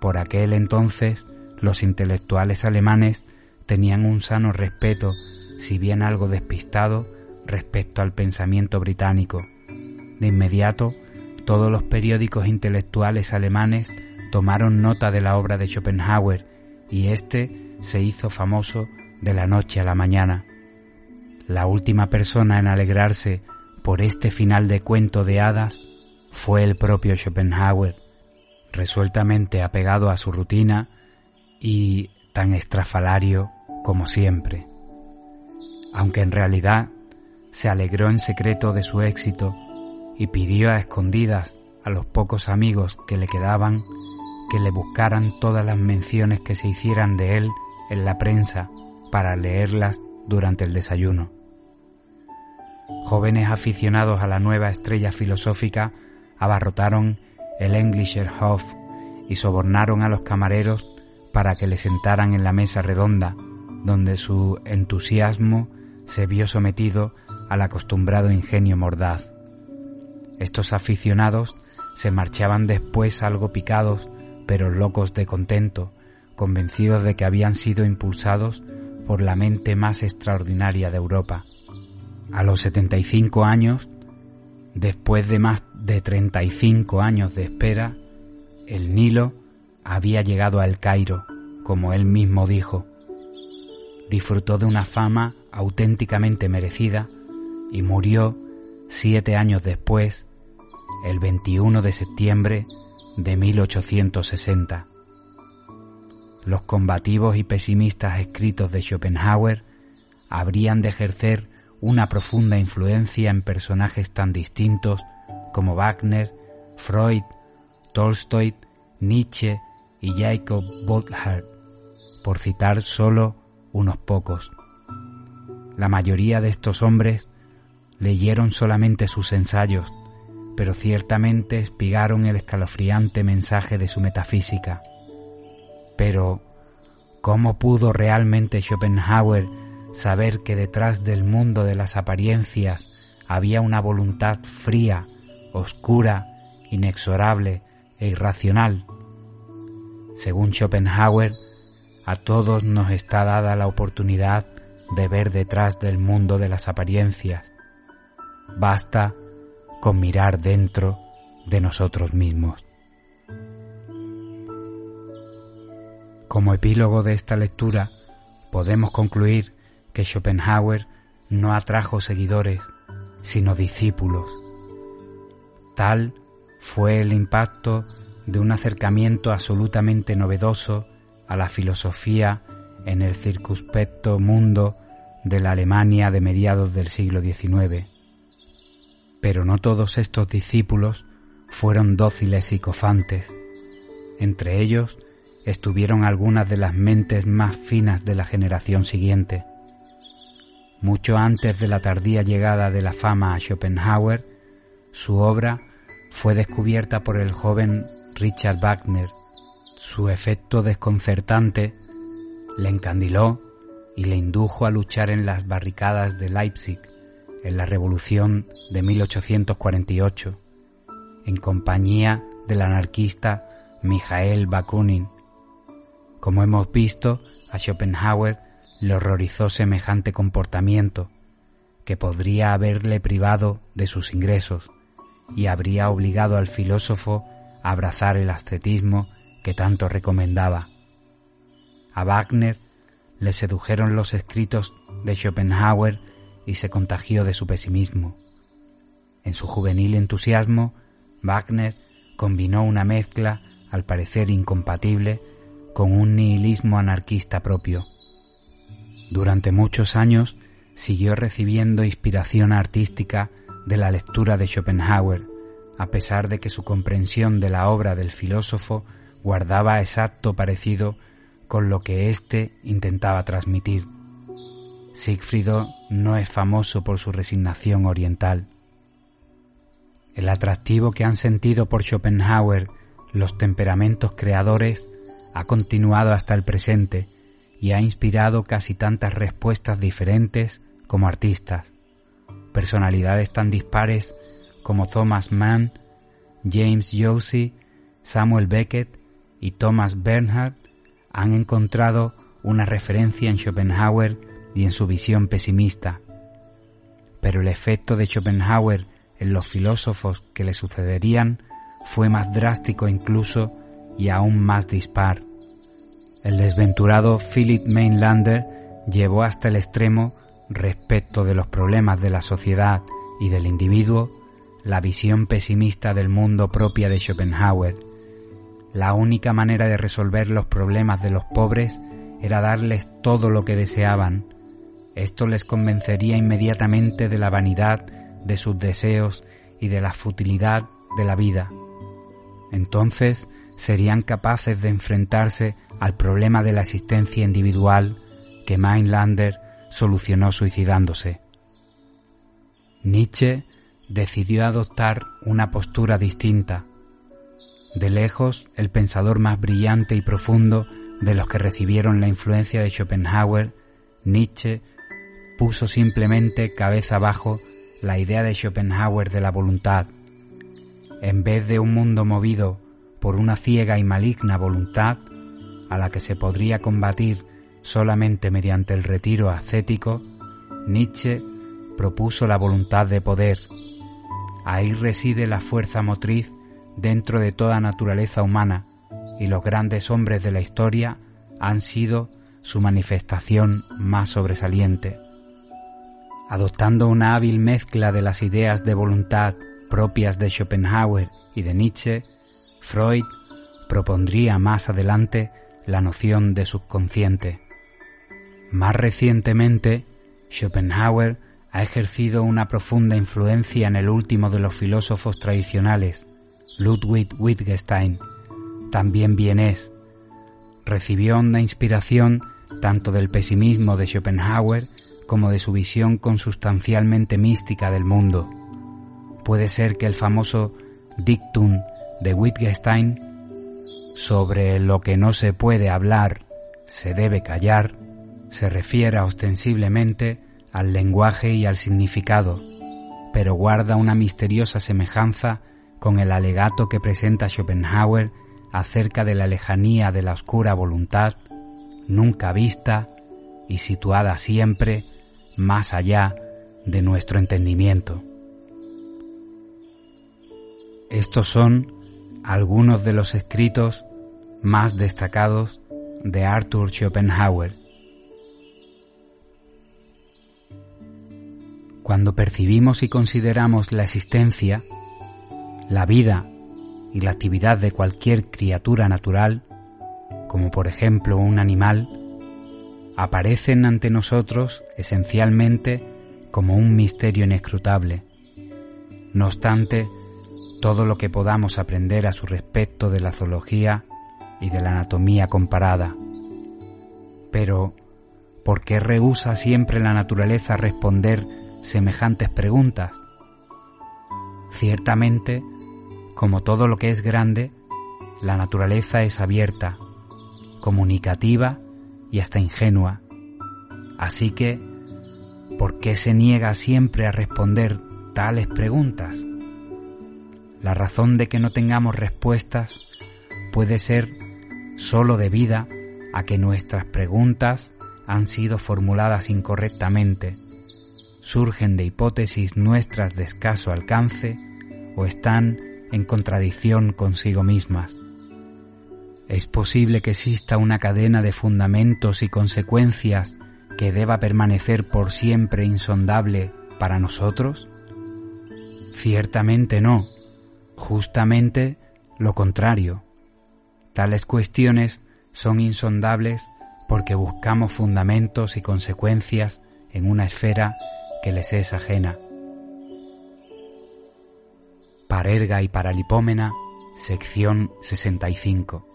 Por aquel entonces, los intelectuales alemanes tenían un sano respeto, si bien algo despistado, respecto al pensamiento británico. De inmediato, todos los periódicos intelectuales alemanes tomaron nota de la obra de Schopenhauer y éste se hizo famoso de la noche a la mañana. La última persona en alegrarse por este final de cuento de hadas fue el propio Schopenhauer, resueltamente apegado a su rutina y tan estrafalario como siempre. Aunque en realidad se alegró en secreto de su éxito y pidió a escondidas a los pocos amigos que le quedaban que le buscaran todas las menciones que se hicieran de él en la prensa para leerlas durante el desayuno. Jóvenes aficionados a la nueva estrella filosófica abarrotaron el Englischer Hof y sobornaron a los camareros para que le sentaran en la mesa redonda, donde su entusiasmo se vio sometido al acostumbrado ingenio mordaz. Estos aficionados se marchaban después algo picados pero locos de contento, convencidos de que habían sido impulsados por la mente más extraordinaria de Europa. A los 75 años, después de más de 35 años de espera, el Nilo había llegado al Cairo, como él mismo dijo. Disfrutó de una fama auténticamente merecida y murió siete años después, el 21 de septiembre de 1860. Los combativos y pesimistas escritos de Schopenhauer habrían de ejercer una profunda influencia en personajes tan distintos como Wagner, Freud, Tolstoy, Nietzsche y Jacob Bothard, por citar solo unos pocos. La mayoría de estos hombres leyeron solamente sus ensayos, pero ciertamente espigaron el escalofriante mensaje de su metafísica. Pero, ¿cómo pudo realmente Schopenhauer saber que detrás del mundo de las apariencias había una voluntad fría, oscura, inexorable e irracional. Según Schopenhauer, a todos nos está dada la oportunidad de ver detrás del mundo de las apariencias. Basta con mirar dentro de nosotros mismos. Como epílogo de esta lectura, podemos concluir que Schopenhauer no atrajo seguidores, sino discípulos. Tal fue el impacto de un acercamiento absolutamente novedoso a la filosofía en el circunspecto mundo de la Alemania de mediados del siglo XIX. Pero no todos estos discípulos fueron dóciles y cofantes. Entre ellos estuvieron algunas de las mentes más finas de la generación siguiente. Mucho antes de la tardía llegada de la fama a Schopenhauer, su obra fue descubierta por el joven Richard Wagner. Su efecto desconcertante le encandiló y le indujo a luchar en las barricadas de Leipzig en la Revolución de 1848, en compañía del anarquista Mijael Bakunin. Como hemos visto, a Schopenhauer le horrorizó semejante comportamiento, que podría haberle privado de sus ingresos y habría obligado al filósofo a abrazar el ascetismo que tanto recomendaba. A Wagner le sedujeron los escritos de Schopenhauer y se contagió de su pesimismo. En su juvenil entusiasmo, Wagner combinó una mezcla, al parecer incompatible, con un nihilismo anarquista propio. Durante muchos años siguió recibiendo inspiración artística de la lectura de Schopenhauer, a pesar de que su comprensión de la obra del filósofo guardaba exacto parecido con lo que éste intentaba transmitir. Siegfriedo no es famoso por su resignación oriental. El atractivo que han sentido por Schopenhauer los temperamentos creadores ha continuado hasta el presente y ha inspirado casi tantas respuestas diferentes como artistas. Personalidades tan dispares como Thomas Mann, James Josie, Samuel Beckett y Thomas Bernhard han encontrado una referencia en Schopenhauer y en su visión pesimista. Pero el efecto de Schopenhauer en los filósofos que le sucederían fue más drástico incluso y aún más dispar. El desventurado Philip Mainlander llevó hasta el extremo respecto de los problemas de la sociedad y del individuo la visión pesimista del mundo propia de Schopenhauer. La única manera de resolver los problemas de los pobres era darles todo lo que deseaban. Esto les convencería inmediatamente de la vanidad de sus deseos y de la futilidad de la vida. Entonces serían capaces de enfrentarse al problema de la existencia individual que Mainlander solucionó suicidándose. Nietzsche decidió adoptar una postura distinta. De lejos, el pensador más brillante y profundo de los que recibieron la influencia de Schopenhauer, Nietzsche puso simplemente cabeza abajo la idea de Schopenhauer de la voluntad. En vez de un mundo movido por una ciega y maligna voluntad, a la que se podría combatir solamente mediante el retiro ascético, Nietzsche propuso la voluntad de poder. Ahí reside la fuerza motriz dentro de toda naturaleza humana y los grandes hombres de la historia han sido su manifestación más sobresaliente. Adoptando una hábil mezcla de las ideas de voluntad propias de Schopenhauer y de Nietzsche, Freud propondría más adelante la noción de subconsciente. Más recientemente, Schopenhauer ha ejercido una profunda influencia en el último de los filósofos tradicionales, Ludwig Wittgenstein, también vienés. Recibió honda inspiración tanto del pesimismo de Schopenhauer como de su visión consustancialmente mística del mundo. Puede ser que el famoso dictum de Wittgenstein sobre lo que no se puede hablar, se debe callar, se refiere ostensiblemente al lenguaje y al significado, pero guarda una misteriosa semejanza con el alegato que presenta Schopenhauer acerca de la lejanía de la oscura voluntad, nunca vista y situada siempre más allá de nuestro entendimiento. Estos son algunos de los escritos más destacados de Arthur Schopenhauer. Cuando percibimos y consideramos la existencia, la vida y la actividad de cualquier criatura natural, como por ejemplo un animal, aparecen ante nosotros esencialmente como un misterio inescrutable. No obstante, todo lo que podamos aprender a su respecto de la zoología y de la anatomía comparada. Pero, ¿por qué rehúsa siempre la naturaleza responder semejantes preguntas? Ciertamente, como todo lo que es grande, la naturaleza es abierta, comunicativa y hasta ingenua. Así que, ¿por qué se niega siempre a responder tales preguntas? La razón de que no tengamos respuestas puede ser sólo debida a que nuestras preguntas han sido formuladas incorrectamente, surgen de hipótesis nuestras de escaso alcance o están en contradicción consigo mismas. ¿Es posible que exista una cadena de fundamentos y consecuencias que deba permanecer por siempre insondable para nosotros? Ciertamente no Justamente lo contrario. Tales cuestiones son insondables porque buscamos fundamentos y consecuencias en una esfera que les es ajena. Parerga y Paralipómena, sección 65.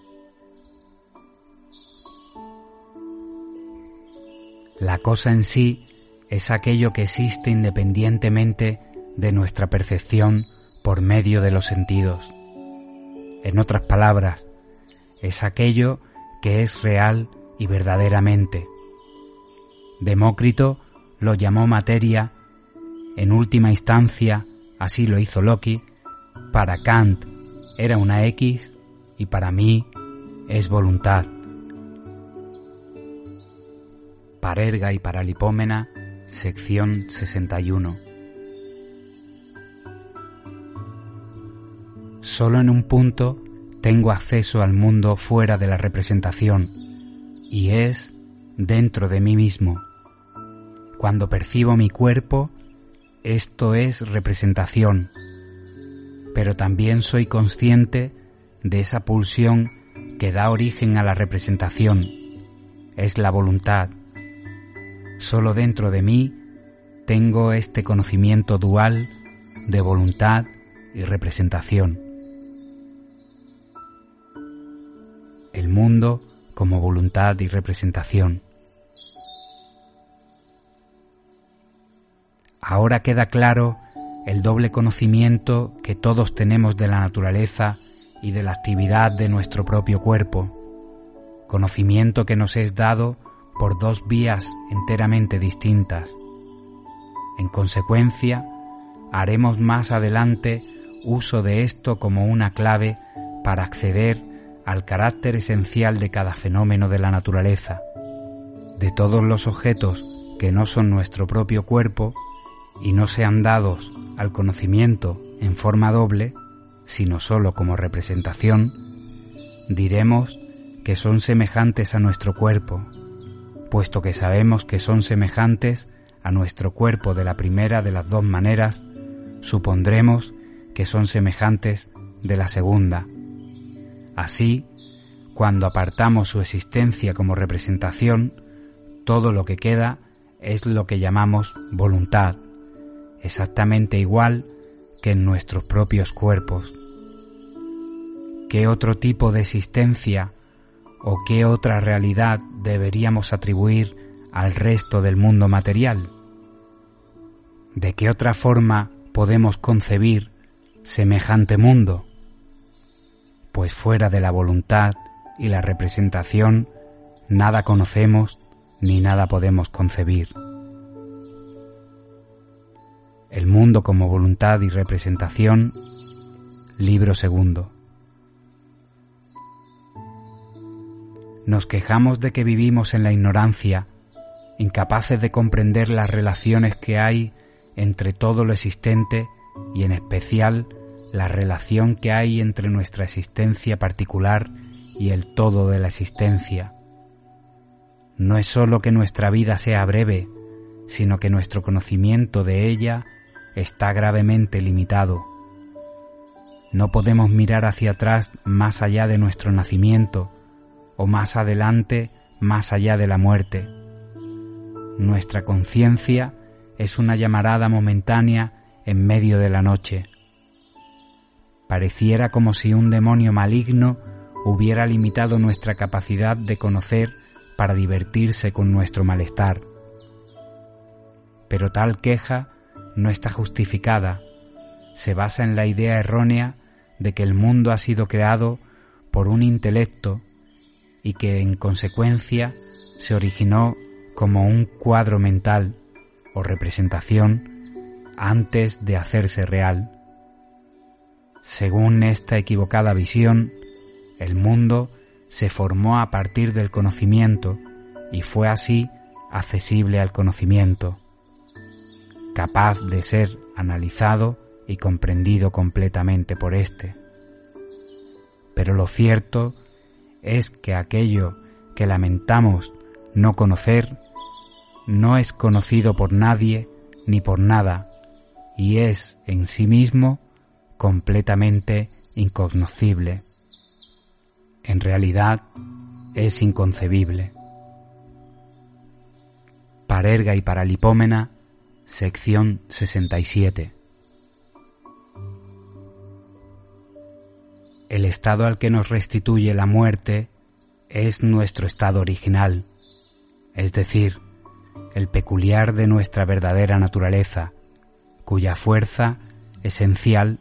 La cosa en sí es aquello que existe independientemente de nuestra percepción por medio de los sentidos. En otras palabras, es aquello que es real y verdaderamente. Demócrito lo llamó materia, en última instancia, así lo hizo Loki, para Kant era una X y para mí es voluntad. Parerga y Paralipómena, sección 61. Solo en un punto tengo acceso al mundo fuera de la representación, y es dentro de mí mismo. Cuando percibo mi cuerpo, esto es representación, pero también soy consciente de esa pulsión que da origen a la representación, es la voluntad. Solo dentro de mí tengo este conocimiento dual de voluntad y representación. el mundo como voluntad y representación. Ahora queda claro el doble conocimiento que todos tenemos de la naturaleza y de la actividad de nuestro propio cuerpo, conocimiento que nos es dado por dos vías enteramente distintas. En consecuencia, haremos más adelante uso de esto como una clave para acceder al carácter esencial de cada fenómeno de la naturaleza, de todos los objetos que no son nuestro propio cuerpo y no sean dados al conocimiento en forma doble, sino sólo como representación, diremos que son semejantes a nuestro cuerpo, puesto que sabemos que son semejantes a nuestro cuerpo de la primera de las dos maneras, supondremos que son semejantes de la segunda, Así, cuando apartamos su existencia como representación, todo lo que queda es lo que llamamos voluntad, exactamente igual que en nuestros propios cuerpos. ¿Qué otro tipo de existencia o qué otra realidad deberíamos atribuir al resto del mundo material? ¿De qué otra forma podemos concebir semejante mundo? pues fuera de la voluntad y la representación nada conocemos ni nada podemos concebir. El mundo como voluntad y representación, libro segundo. Nos quejamos de que vivimos en la ignorancia, incapaces de comprender las relaciones que hay entre todo lo existente y en especial la relación que hay entre nuestra existencia particular y el todo de la existencia. No es sólo que nuestra vida sea breve, sino que nuestro conocimiento de ella está gravemente limitado. No podemos mirar hacia atrás más allá de nuestro nacimiento o más adelante más allá de la muerte. Nuestra conciencia es una llamarada momentánea en medio de la noche. Pareciera como si un demonio maligno hubiera limitado nuestra capacidad de conocer para divertirse con nuestro malestar. Pero tal queja no está justificada, se basa en la idea errónea de que el mundo ha sido creado por un intelecto y que en consecuencia se originó como un cuadro mental o representación antes de hacerse real. Según esta equivocada visión, el mundo se formó a partir del conocimiento y fue así accesible al conocimiento capaz de ser analizado y comprendido completamente por éste. Pero lo cierto es que aquello que lamentamos no conocer no es conocido por nadie ni por nada y es en sí mismo completamente incognoscible. En realidad es inconcebible. Parerga y Paralipómena Sección 67 El estado al que nos restituye la muerte es nuestro estado original, es decir, el peculiar de nuestra verdadera naturaleza, cuya fuerza esencial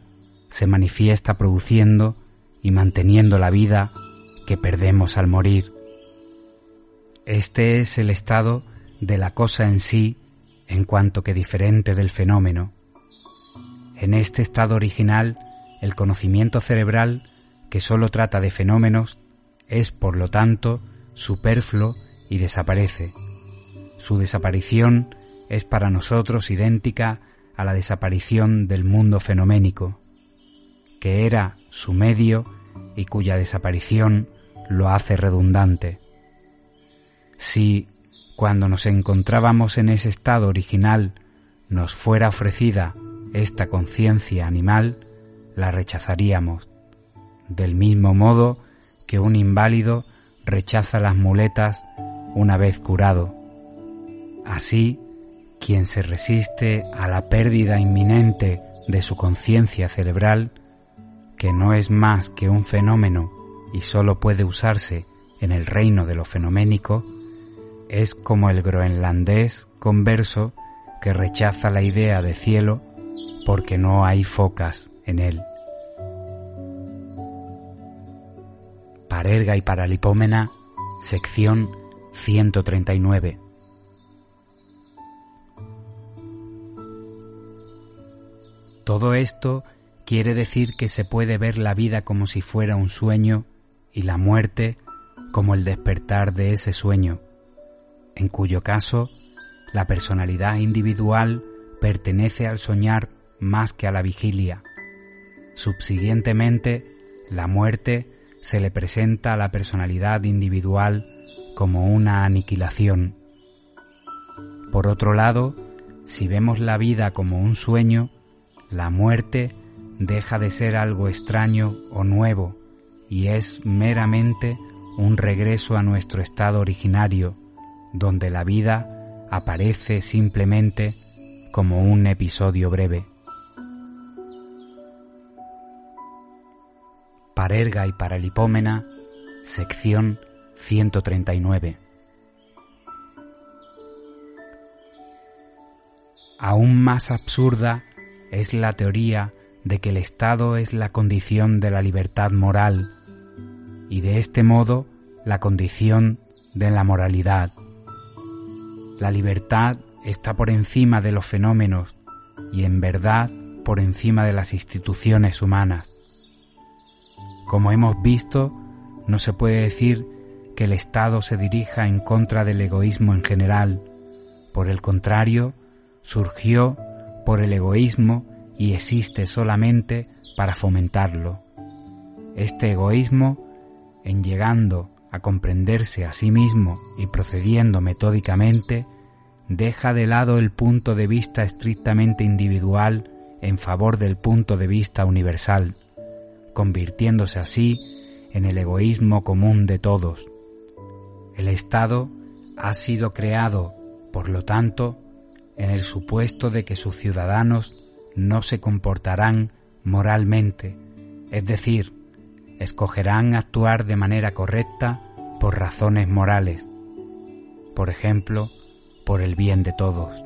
se manifiesta produciendo y manteniendo la vida que perdemos al morir. Este es el estado de la cosa en sí en cuanto que diferente del fenómeno. En este estado original, el conocimiento cerebral, que sólo trata de fenómenos, es, por lo tanto, superfluo y desaparece. Su desaparición es para nosotros idéntica a la desaparición del mundo fenoménico, que era su medio y cuya desaparición lo hace redundante. Si cuando nos encontrábamos en ese estado original nos fuera ofrecida esta conciencia animal, la rechazaríamos, del mismo modo que un inválido rechaza las muletas una vez curado. Así, quien se resiste a la pérdida inminente de su conciencia cerebral, que no es más que un fenómeno y sólo puede usarse en el reino de lo fenoménico, es como el groenlandés converso que rechaza la idea de cielo porque no hay focas en él. Parerga y Paralipómena, sección 139. Todo esto quiere decir que se puede ver la vida como si fuera un sueño y la muerte como el despertar de ese sueño en cuyo caso la personalidad individual pertenece al soñar más que a la vigilia. Subsiguientemente, la muerte se le presenta a la personalidad individual como una aniquilación. Por otro lado, si vemos la vida como un sueño, la muerte deja de ser algo extraño o nuevo y es meramente un regreso a nuestro estado originario, donde la vida aparece simplemente como un episodio breve. Parerga y Paralipómena, sección 139. Aún más absurda es la teoría de que el Estado es la condición de la libertad moral y de este modo la condición de la moralidad. La libertad está por encima de los fenómenos y en verdad por encima de las instituciones humanas. Como hemos visto, no se puede decir que el Estado se dirija en contra del egoísmo en general. Por el contrario, surgió por el egoísmo y existe solamente para fomentarlo. Este egoísmo, en llegando a comprenderse a sí mismo y procediendo metódicamente, deja de lado el punto de vista estrictamente individual en favor del punto de vista universal, convirtiéndose así en el egoísmo común de todos. El Estado ha sido creado, por lo tanto, en el supuesto de que sus ciudadanos no se comportarán moralmente, es decir, escogerán actuar de manera correcta por razones morales, por ejemplo, por el bien de todos.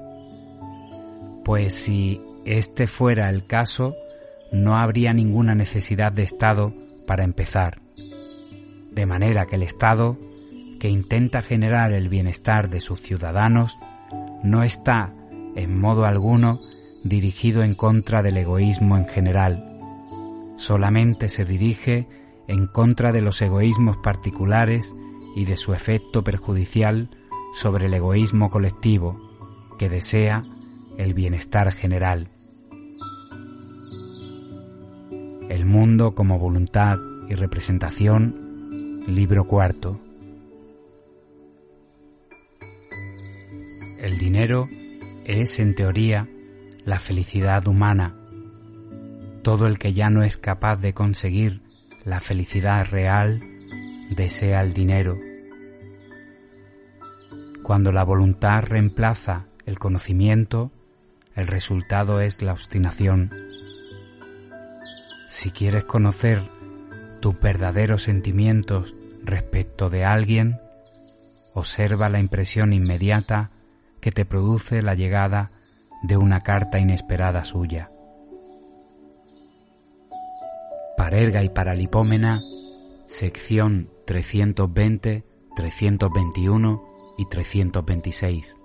Pues si este fuera el caso, no habría ninguna necesidad de Estado para empezar. De manera que el Estado, que intenta generar el bienestar de sus ciudadanos, no está, en modo alguno, dirigido en contra del egoísmo en general. Solamente se dirige en contra de los egoísmos particulares y de su efecto perjudicial sobre el egoísmo colectivo que desea el bienestar general. El mundo como voluntad y representación, libro cuarto. El dinero es, en teoría, la felicidad humana. Todo el que ya no es capaz de conseguir la felicidad real desea el dinero. Cuando la voluntad reemplaza el conocimiento, el resultado es la obstinación. Si quieres conocer tus verdaderos sentimientos respecto de alguien, observa la impresión inmediata que te produce la llegada de una carta inesperada suya. Parerga y Paralipómena, sección 320, 321 y 326.